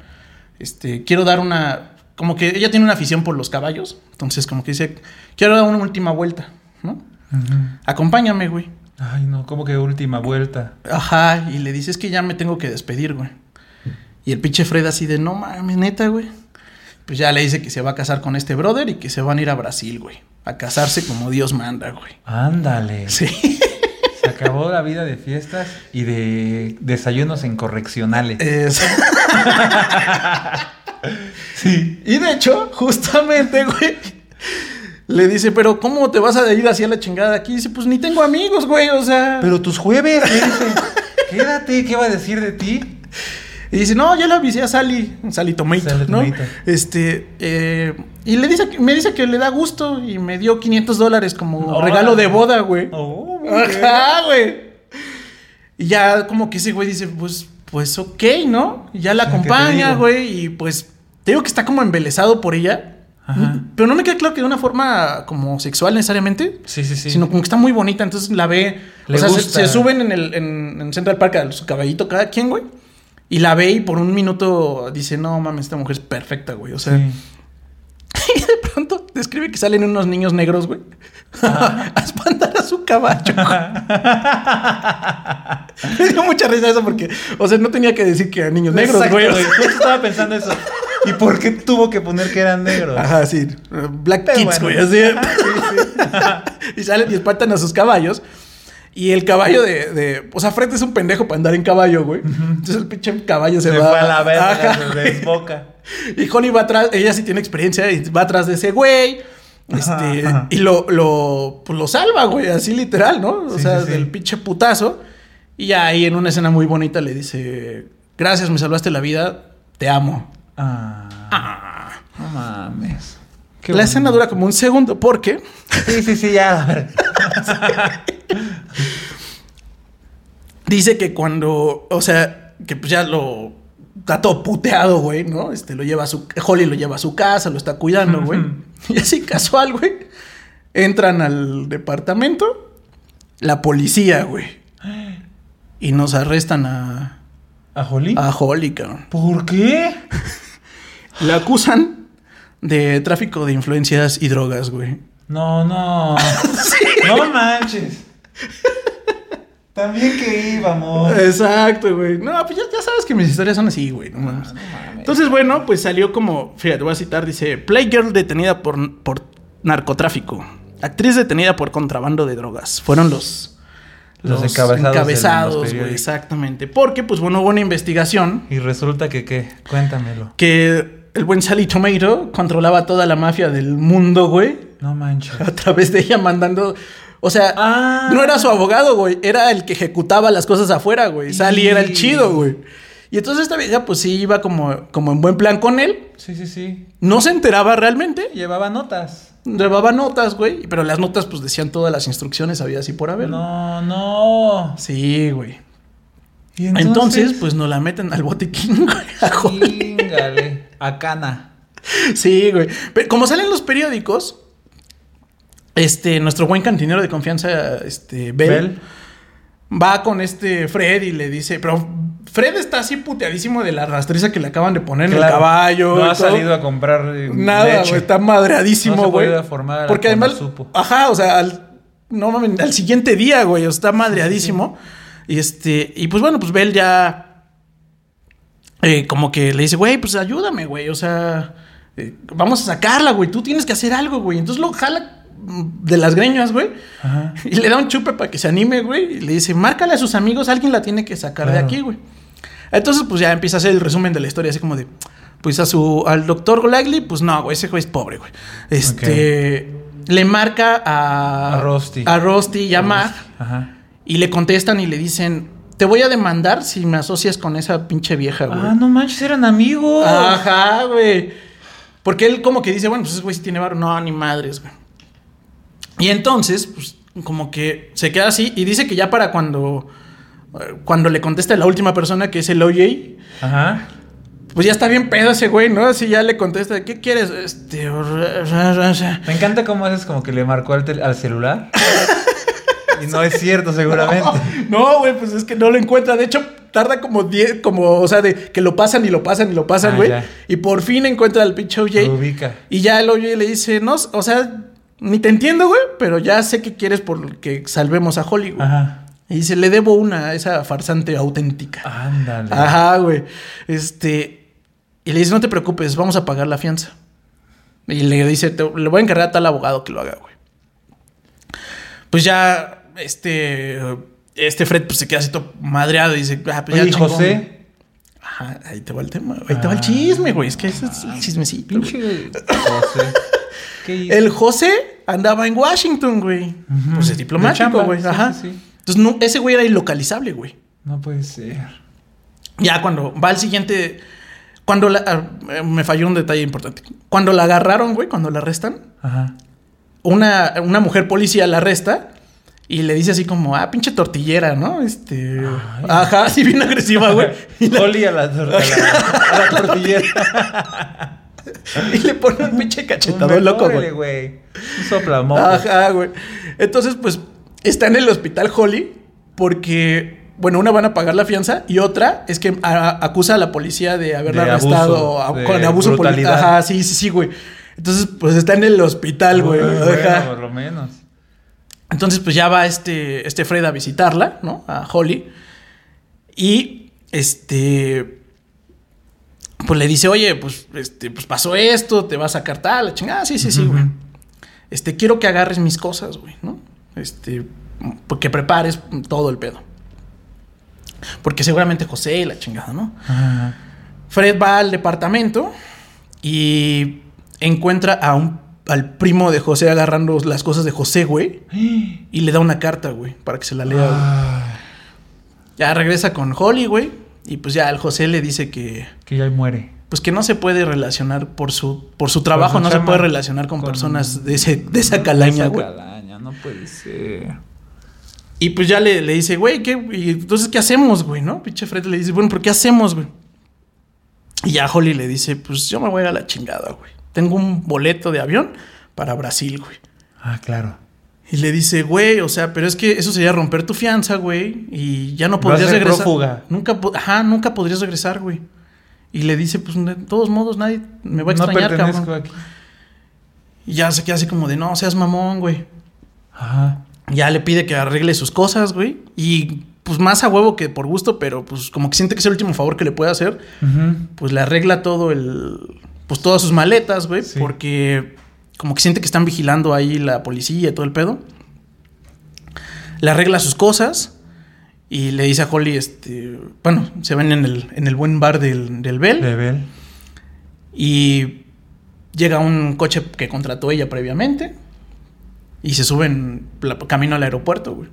A: Este, quiero dar una, como que ella tiene una afición por los caballos. Entonces, como que dice, quiero dar una última vuelta, ¿no?
B: Ujú.
A: Acompáñame, güey.
B: Ay, no, como que última vuelta.
A: Ajá, y le dice, es que ya me tengo que despedir, güey. Y el pinche Fred así de, no mames, neta, güey. Pues ya le dice que se va a casar con este brother y que se van a ir a Brasil, güey. A casarse como Dios manda, güey.
B: Ándale.
A: Sí.
B: Se acabó la vida de fiestas y de desayunos en correccionales.
A: Es-
B: sí.
A: Y de hecho, justamente, güey, le dice, pero ¿cómo te vas a ir así a la chingada de aquí? Dice, pues ni tengo amigos, güey, o sea...
B: Pero tus jueves, le dice, quédate, ¿qué va a decir de ti?
A: Y dice, no, ya le avisé a Sally, Sally Tomato,
B: Sally
A: ¿no?
B: Tomato.
A: Este, eh, y le dice, me dice que le da gusto y me dio 500 dólares como regalo de boda, güey.
B: Oh.
A: Ajá, güey. Y ya como que ese güey dice, pues, pues ok, ¿no? Y ya la
B: Sí, ¿qué te
A: acompaña, güey, y pues, te digo que está como embelesado por ella.
B: Ajá.
A: Pero no me queda claro que de una forma como sexual necesariamente.
B: Sí, sí, sí.
A: Sino como que está muy bonita, entonces la ve.
B: Le
A: o sea, se, suben en el en, en Central Park a su caballito cada quien, güey. Y la ve y por un minuto dice, no mames, esta mujer es perfecta, güey. O sea,
B: Sí.
A: y de pronto describe que salen unos niños negros, güey. a espantar a su caballo. Me dio mucha risa eso porque, o sea, no tenía que decir que eran niños negros,
B: Exacto,
A: güey.
B: Justo estaba pensando eso. ¿Y por qué tuvo que poner que eran negros?
A: Ajá, sí. Black
B: Pero
A: Kids,
B: bueno.
A: güey, así. y salen y espantan a sus caballos. Y el caballo de, de. O sea, Fred es un pendejo para andar en caballo, güey. Entonces el pinche caballo se,
B: Se
A: va.
B: fue a la verga, se desboca.
A: Y Holly va atrás. Ella sí tiene experiencia y va atrás de ese güey. Este,
B: Ajá.
A: y lo, lo, pues lo salva, güey, así literal, ¿no? O
B: Sí,
A: sea,
B: sí, sí.
A: del pinche putazo. Y ahí en una escena muy bonita le dice: Gracias, me salvaste la vida, te amo.
B: Ah,
A: Ah.
B: no mames. Qué
A: la
B: bonito.
A: escena dura como un segundo porque
B: Sí, sí, sí, ya.
A: Dice que cuando, o sea, que pues ya lo está todo puteado, güey, ¿no? Este lo lleva a su Holly lo lleva a su casa, lo está cuidando, güey. Y así casual, güey. Entran al departamento la policía, güey. Y nos arrestan a
B: ¿A Holly?
A: a Holly, cabrón.
B: ¿Por qué?
A: La acusan de tráfico de influencias y drogas, güey.
B: No, no. No manches. También que íbamos.
A: Exacto, güey. No, pues ya, ya sabes que mis historias son así, güey. No mames.
B: No.
A: Entonces, bueno, pues salió como, fíjate, voy a citar, dice, Playgirl detenida por, por narcotráfico. Actriz detenida por contrabando de drogas. Fueron los,
B: Los los
A: encabezados, güey, exactamente. Porque, pues bueno, hubo una investigación
B: Y resulta que qué. Cuéntamelo.
A: que el buen Sally Tomato controlaba toda la mafia del mundo, güey.
B: No manches.
A: A través de ella mandando... O sea,
B: Ah.
A: no era su abogado, güey. Era el que ejecutaba las cosas afuera, güey. Sally era el chido, güey. Y entonces esta vieja, pues sí, iba como, como en buen plan con él.
B: Sí, sí, sí.
A: No se enteraba realmente.
B: Llevaba notas.
A: Llevaba notas, güey. Pero las notas, pues decían todas las instrucciones, había así por haber.
B: No, no.
A: Sí, güey.
B: Y
A: Entonces, pues nos la meten al botiquín, güey. A
B: cana.
A: Sí, güey. Pero como salen los periódicos, este, nuestro buen cantinero de confianza, este, Bell,
B: Bell.
A: va con este Fred y le dice, pero Fred está así puteadísimo de la rastriza que le acaban de poner en el caballo.
B: No ha
A: todo.
B: salido a comprar eh,
A: Nada, güey, está madreadísimo, güey. Porque además,
B: Conosupo.
A: ajá, o sea, al, no mames, al siguiente día, güey, está madreadísimo. Y este, y pues bueno, pues Bell ya eh, como que le dice, güey, pues ayúdame, güey, o sea, eh, vamos a sacarla, güey, tú tienes que hacer algo, güey. Entonces lo jala de las greñas, güey.
B: Ajá.
A: Y le da un chupe para que se anime, güey. Y le dice, márcale a sus amigos, alguien la tiene que sacar de aquí, güey. Entonces, pues ya empieza a hacer el resumen de la historia, así como de, pues a su, al doctor Golightly, pues no, güey, ese güey es pobre, güey. Este, le marca a...
B: A Rusty.
A: A Rusty y a Mag,
B: Ajá.
A: y le contestan y le dicen, te voy a demandar si me asocias con esa pinche vieja, güey.
B: Ah, no manches, eran amigos.
A: Ajá, güey. Porque él como que dice, bueno, pues ese güey sí tiene varo. No, ni madres, güey. Y entonces, pues, como que se queda así y dice que ya para cuando... eh, Cuando le contesta la última persona, que es el OJ,
B: Ajá.
A: pues ya está bien pedo ese güey, ¿no? Así ya le contesta, ¿qué quieres? Este...
B: Me encanta cómo haces como que le marcó al, tel- al celular. Y no es cierto, seguramente.
A: No, güey, pues es que no lo encuentra. De hecho, tarda como 10, como, o sea, de que lo pasan y lo pasan y lo pasan,
B: Ah,
A: güey. y por fin encuentra al pinche OJ.
B: Lo ubica.
A: Y ya el OJ le dice, no, o sea, ni te entiendo, güey, pero ya sé que quieres por que salvemos a Holly, güey.
B: Ajá.
A: Y dice, le debo una a esa farsante auténtica.
B: Ándale.
A: Ajá, güey. Este. Y le dice, no te preocupes, vamos a pagar la fianza. Y le dice, "Te- le voy a encargar a tal abogado que lo haga, güey. Pues ya, este. Este Fred pues, se queda así todo madreado y dice, ah, pues
B: Oye,
A: ya
B: ¿y José?
A: güey". Ajá, ahí te va el tema. Ahí te va el
B: Ah.
A: chisme, güey. Es que ese es el chismecito.
B: Pinche José. ¿Qué hizo?
A: El José andaba en Washington, güey. Pues es diplomático, güey. Ajá.
B: sí, sí.
A: Entonces, no, ese güey era ilocalizable, güey.
B: No puede ser.
A: Ya cuando va al siguiente. Cuando la. ah, eh, me falló un detalle importante. Cuando la agarraron, güey, cuando la arrestan,
B: Ajá.
A: una, una mujer policía la arresta y le dice así como, ah, pinche tortillera, ¿no? Este.
B: Ay.
A: Ajá, así bien agresiva, güey. La-
B: Oli a la, a la- a la tortillera.
A: y le pone un pinche cachetado
B: Un
A: loco, güey.
B: güey. Un soplamoco.
A: Ajá, güey. Entonces, pues, está en el hospital Holly porque, bueno, una van a pagar la fianza y otra es que a- acusa a la policía de haberla
B: De
A: arrestado
B: abuso, de
A: con abuso policial. Ajá, sí, sí, sí, güey. Entonces, pues está en el hospital, güey.
B: Bueno, por lo menos.
A: Entonces, pues ya va este, este Fred a visitarla, ¿no? A Holly. Y este. Pues le dice, oye, pues, este, pues pasó esto, te va a sacar tal, la chingada. Sí, sí, sí, güey. Este, quiero que agarres mis cosas, güey, ¿no? Este, porque prepares todo el pedo. Porque seguramente José y la chingada, ¿no? Fred va al departamento y encuentra a un, al primo de José agarrando las cosas de José, güey. Y le da una carta, güey, para que se la lea. güey.
B: Ay,
A: Ya regresa con Holly, güey. Y pues ya el José le dice que.
B: que ya muere.
A: Pues que no se puede relacionar por su, por su trabajo,
B: su
A: no se puede relacionar con,
B: Con-
A: personas de, ese, de esa calaña,
B: Esa
A: güey.
B: calaña, no puede ser.
A: Y pues ya le, le dice, güey, ¿qué? Y entonces, ¿qué hacemos, güey? ¿No? Pinche Fred le dice, bueno, ¿pero qué hacemos, güey? Y ya Holly le dice, pues yo me voy a la chingada, güey. Tengo un boleto de avión para Brasil, güey.
B: Ah, claro.
A: Y le dice, güey, o sea, pero es que eso sería romper tu fianza, güey. Y ya no podrías regresar.
B: prófuga.
A: Nunca, ajá, nunca podrías regresar, güey. Y le dice, pues de todos modos nadie me va a extrañar, cabrón.
B: aquí.
A: Y ya se queda así como de, no, seas mamón, güey.
B: Ajá.
A: Ya le pide que arregle sus cosas, güey. Y pues más a huevo que por gusto, pero pues como que siente que es el último favor que le puede hacer. Pues le arregla todo el. Pues todas sus maletas, güey.
B: Sí.
A: Porque como que siente que están vigilando ahí la policía y todo el pedo. Le arregla sus cosas. Y le dice a Holly, este. Bueno, se ven en el, en el buen bar del, del Bell.
B: De Bell.
A: Y llega un coche que contrató ella previamente. Y se suben camino al aeropuerto, güey.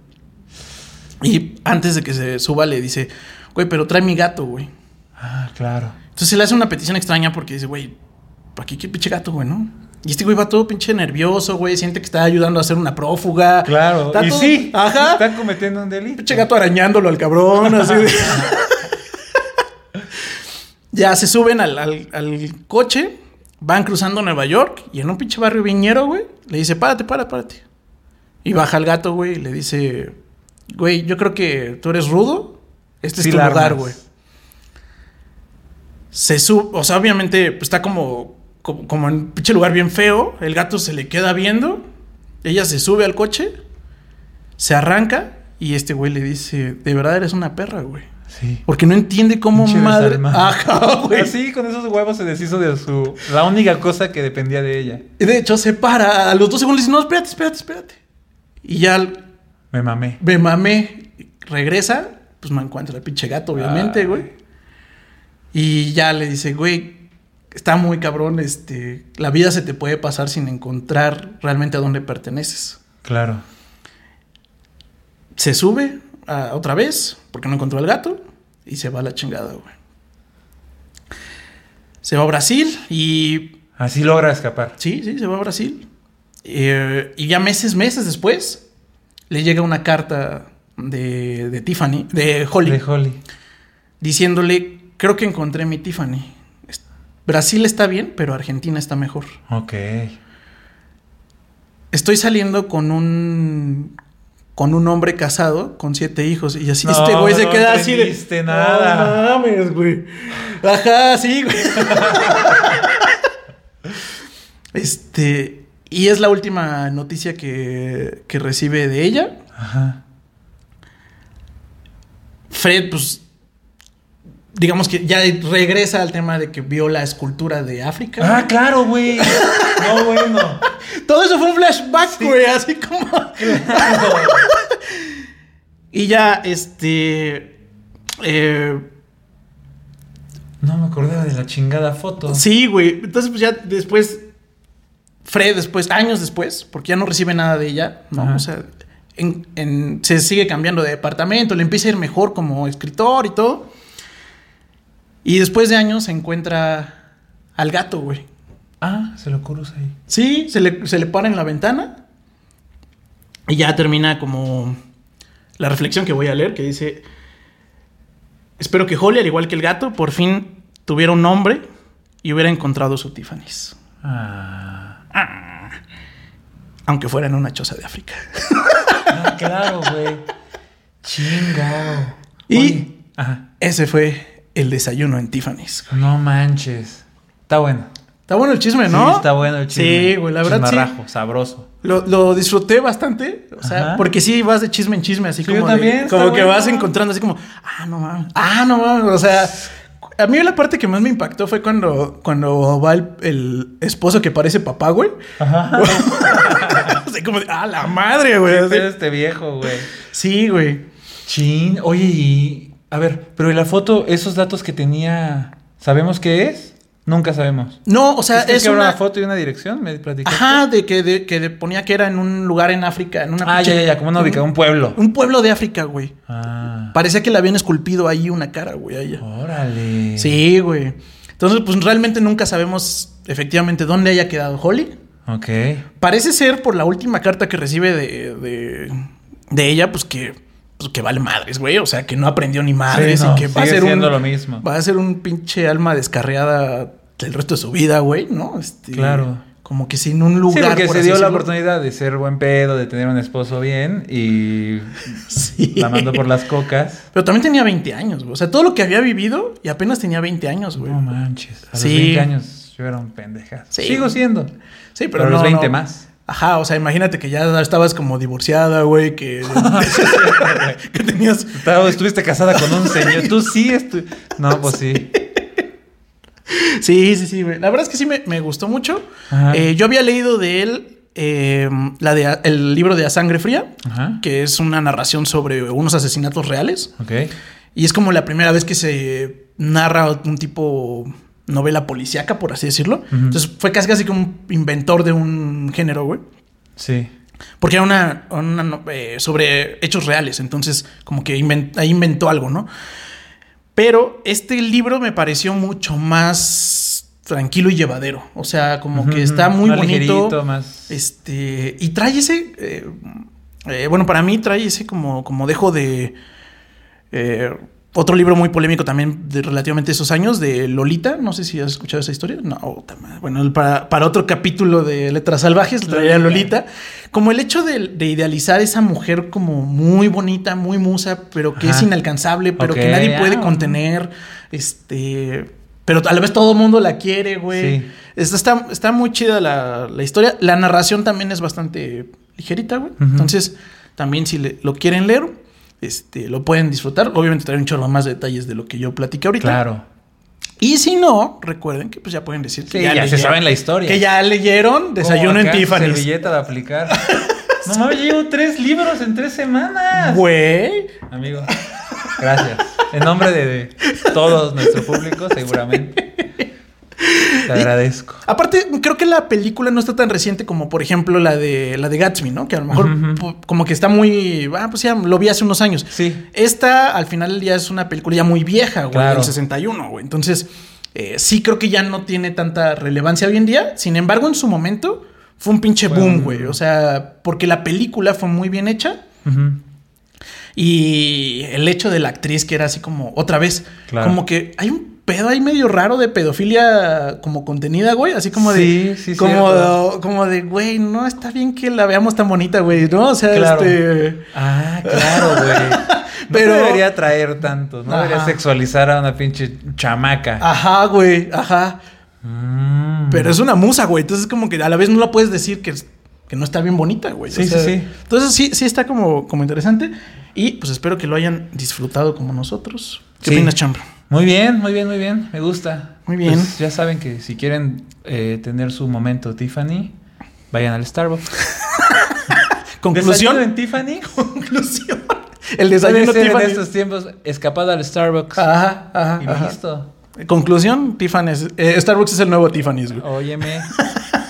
A: Y antes de que se suba le dice, güey, pero trae mi gato, güey.
B: Ah, claro.
A: Entonces se le hace una petición extraña porque dice, güey, ¿para qué qué pinche gato, güey, no? Y este güey va todo pinche nervioso, güey. Siente que está ayudando a hacer una prófuga.
B: Claro.
A: Está
B: y
A: todo-
B: sí.
A: Ajá.
B: Está cometiendo un delito.
A: Pinche gato arañándolo al cabrón, así de- ya se suben al, al- al coche, van cruzando Nueva York y en un pinche barrio viñero, güey, le dice, párate, párate, párate. Y baja el gato, güey, y le dice, güey, yo creo que tú eres rudo, este
B: Sí
A: es tu lugar, güey. Se sube, o sea, obviamente pues, está como, como, como en un pinche lugar bien feo, el gato se le queda viendo, ella se sube al coche, se arranca y este güey le dice, de verdad eres una perra, güey.
B: Sí.
A: Porque no entiende cómo
B: Pinche
A: madre... Ajá, güey.
B: Así, con esos huevos se deshizo de su... La única cosa que dependía de ella.
A: Y de hecho se para, a los dos segundos le dice, no, espérate, espérate, espérate. Y ya
B: Me mamé.
A: me mamé, regresa, pues me encuentra el pinche gato, obviamente,
B: Ay.
A: güey. Y ya le dice, güey, está muy cabrón, este, la vida se te puede pasar sin encontrar realmente a dónde perteneces.
B: Claro.
A: Se sube a- otra vez, porque no encontró al gato, y se va a la chingada, güey. Se va a Brasil y
B: Así logra escapar.
A: Sí, sí, se va a Brasil. Eh, y ya meses, meses después, le llega una carta de, de Tiffany, de Holly,
B: De Holly.
A: diciéndole, creo que encontré mi Tiffany. Brasil está bien, pero Argentina está mejor.
B: Ok.
A: Estoy saliendo con un con un hombre casado con siete hijos. Y así
B: No,
A: este güey se
B: no
A: queda así de.
B: nada.
A: No mames, güey. Ajá, sí, güey. este. Y es la última noticia que, que recibe de ella.
B: Ajá.
A: Fred, pues. Digamos que ya regresa al tema de que vio la escultura de África.
B: Ah, claro, güey. No, bueno.
A: Todo eso fue un flashback, güey, así como.
B: Claro.
A: Y ya, este. eh,
B: No me acordaba de la chingada foto.
A: sí, güey. Entonces, pues ya después. Fred, después, años después, porque ya no recibe nada de ella, ¿no?
B: Ajá.
A: O sea, en- en- se sigue cambiando de departamento, le empieza a ir mejor como escritor y todo. Y después de años se encuentra al gato, güey.
B: Ah, se lo cruza ahí.
A: Sí, se le, se le para en la ventana. Y ya termina como la reflexión que voy a leer, que dice, espero que Holly, al igual que el gato, por fin tuviera un nombre y hubiera encontrado su Tiffany's.
B: Ah.
A: Aunque fuera en una choza de África.
B: Ah, claro, güey. Chingao.
A: Y-
B: Ajá.
A: Ese fue el desayuno en Tiffany's.
B: No manches. Está bueno.
A: Está bueno el chisme, ¿no?
B: Sí, está bueno el chisme.
A: Sí, güey, la verdad sí.
B: Chismarrajo, sabroso.
A: Lo, lo disfruté bastante, o sea,
B: Ajá.
A: porque sí vas de chisme en chisme, así
B: Sí,
A: como
B: yo
A: de-
B: también, está
A: como que vas encontrando así como, ah, no mames, ah, no mames, o sea, a mí la parte que más me impactó fue cuando, cuando va el, el esposo que parece papá, güey.
B: Ajá.
A: así como, de, ah, la madre, güey.
B: ¿Qué
A: así.
B: pedo este viejo, güey?
A: Sí, güey.
B: Chin. Oye, y. A ver, pero la foto, esos datos que tenía. ¿Sabemos qué es? Nunca sabemos.
A: No, o sea,
B: ¿Es, que
A: es una...
B: una foto y una dirección? ¿Me platicaste?
A: Ajá, de que, de que ponía que era en un lugar en África, en una
B: Ah, ya, ya, ya. Como una ubicada, un pueblo.
A: Un pueblo de África, güey.
B: Ah.
A: Parecía que le habían esculpido ahí una cara, güey, a ella.
B: Órale.
A: Sí, güey. Entonces, pues realmente nunca sabemos efectivamente dónde haya quedado Holly.
B: Ok.
A: Parece ser por la última carta que recibe de, de, de ella, pues que, pues que vale madres, güey. O sea, que no aprendió ni madres
B: Sí, no,
A: y que va a ser un,
B: siendo lo mismo.
A: Va a ser un pinche alma descarriada el resto de su vida, güey, ¿no? Este,
B: Claro.
A: Como que sin un lugar.
B: Sí, porque
A: por
B: se
A: así
B: dio la oportunidad de ser buen pedo, de tener un esposo bien y
A: Sí.
B: la mandó por las cocas.
A: Pero también tenía 20 años, güey. O sea, todo lo que había vivido y apenas tenía 20 años, güey.
B: No manches. A los
A: Sí.
B: 20 años yo era un pendeja.
A: Sí.
B: Sigo siendo.
A: Sí, pero,
B: Pero a los
A: no,
B: 20
A: no.
B: más.
A: Ajá, o sea, imagínate que ya estabas como divorciada, güey, que, que tenías...
B: Estuviste casada con un señor. Tú sí estu... No, pues sí.
A: Sí, sí, sí, güey. La verdad es que sí me, me gustó mucho. Eh, yo había leído de él eh, la de, el libro de A Sangre Fría,
B: Ajá.
A: que es una narración sobre unos asesinatos reales.
B: Ok.
A: Y es como la primera vez que se narra un tipo novela policíaca, por así decirlo. Entonces fue casi casi como un inventor de un género, güey.
B: Sí.
A: Porque era una, una eh, sobre hechos reales, entonces como que inven- ahí inventó algo, ¿no? Pero este libro me pareció mucho más tranquilo y llevadero, o sea, como que está muy bonito,
B: más...
A: este, y trae ese, eh, eh, bueno, para mí trae ese como, como dejo de otro libro muy polémico también de relativamente esos años, de Lolita. No sé si has escuchado esa historia. No, bueno, para, para otro capítulo de Letras Salvajes traía Lolita. Como el hecho de, de idealizar esa mujer como muy bonita, muy musa, pero que
B: Ajá.
A: es inalcanzable, pero que nadie puede
B: ah,
A: contener. Este. Pero a la vez todo el mundo la quiere, güey.
B: Sí.
A: Está, está, está muy chida la, la historia. La narración también es bastante ligerita, güey. Entonces, también si le- lo quieren leer, este, lo pueden disfrutar. Obviamente trae un chorro más de detalles de lo que yo platiqué ahorita.
B: Claro.
A: Y si no, recuerden que pues ya pueden decir que
B: Sí, ya, se
A: leyeron-
B: saben la historia.
A: Que ya leyeron Desayuno
B: Como
A: en
B: acá,
A: Tiffany's.
B: Servilleta de aplicar. no mames, llevo tres libros en tres semanas.
A: Güey.
B: Amigo, gracias. En nombre de, de todo nuestro público, seguramente. Te agradezco.
A: Aparte, creo que la película no está tan reciente como, por ejemplo, la de la de Gatsby, ¿no? Que a lo mejor como que está muy. Ah, pues ya lo vi hace unos años.
B: Sí.
A: Esta, al final día, es una película ya muy vieja, güey,
B: Claro.
A: del 61, güey. Entonces, eh, sí creo que ya no tiene tanta relevancia hoy en día. Sin embargo, en su momento fue un pinche boom, güey. O sea, porque la película fue muy bien hecha. Y el hecho de la actriz que era así como otra vez,
B: Claro.
A: como que hay un pedo ahí medio raro de pedofilia como contenida, güey. Así como de.
B: Sí, sí,
A: como, como de, güey, no está bien que la veamos tan bonita, güey, ¿no? O sea,
B: Claro.
A: este.
B: Ah, claro, güey. No
A: Pero-
B: debería traer tanto, no debería sexualizar a una pinche chamaca.
A: Ajá, güey, ajá.
B: Mm.
A: Pero es una musa, güey. Entonces, como que a la vez no la puedes decir que, que no está bien bonita, güey.
B: Sí, sí, sí.
A: Entonces, sí, sí está como, como interesante. Y pues espero que lo hayan disfrutado como nosotros. ¿Qué
B: Sí.
A: opinas, Chambro?
B: Muy bien, muy bien, muy bien. Me gusta.
A: Muy bien.
B: Pues ya saben que si quieren eh, tener su momento Tiffany, vayan al Starbucks.
A: Conclusión.
B: ¿Desayuno en Tiffany?
A: Conclusión. El desayuno Tiffany.
B: en estos tiempos escapada al Starbucks.
A: Ajá, ajá.
B: y
A: ajá.
B: listo.
A: Conclusión, Tiffany. es- eh, Starbucks es el nuevo Tiffany's, güey.
B: Óyeme.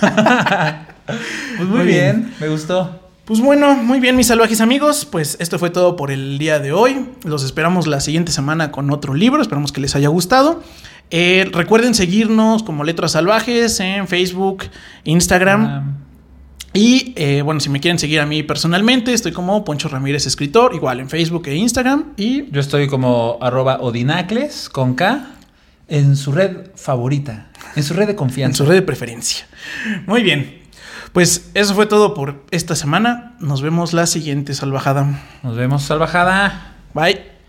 B: pues muy,
A: Muy
B: bien.
A: bien.
B: me gustó.
A: Pues bueno, muy bien, mis salvajes amigos. Pues esto fue todo por el día de hoy. Los esperamos la siguiente semana con otro libro. Esperamos que les haya gustado. Eh, recuerden seguirnos como Letras Salvajes en Facebook, Instagram. Y eh, bueno, si me quieren seguir a mí personalmente, estoy como Poncho Ramírez Escritor, igual en Facebook e Instagram. Y
B: yo estoy como arroba odinacles con K en su red favorita, en su red de
A: en
B: confianza.
A: su red de preferencia. Muy bien. Pues eso fue todo por esta semana. Nos vemos la siguiente salvajada.
B: Nos vemos salvajada.
A: Bye.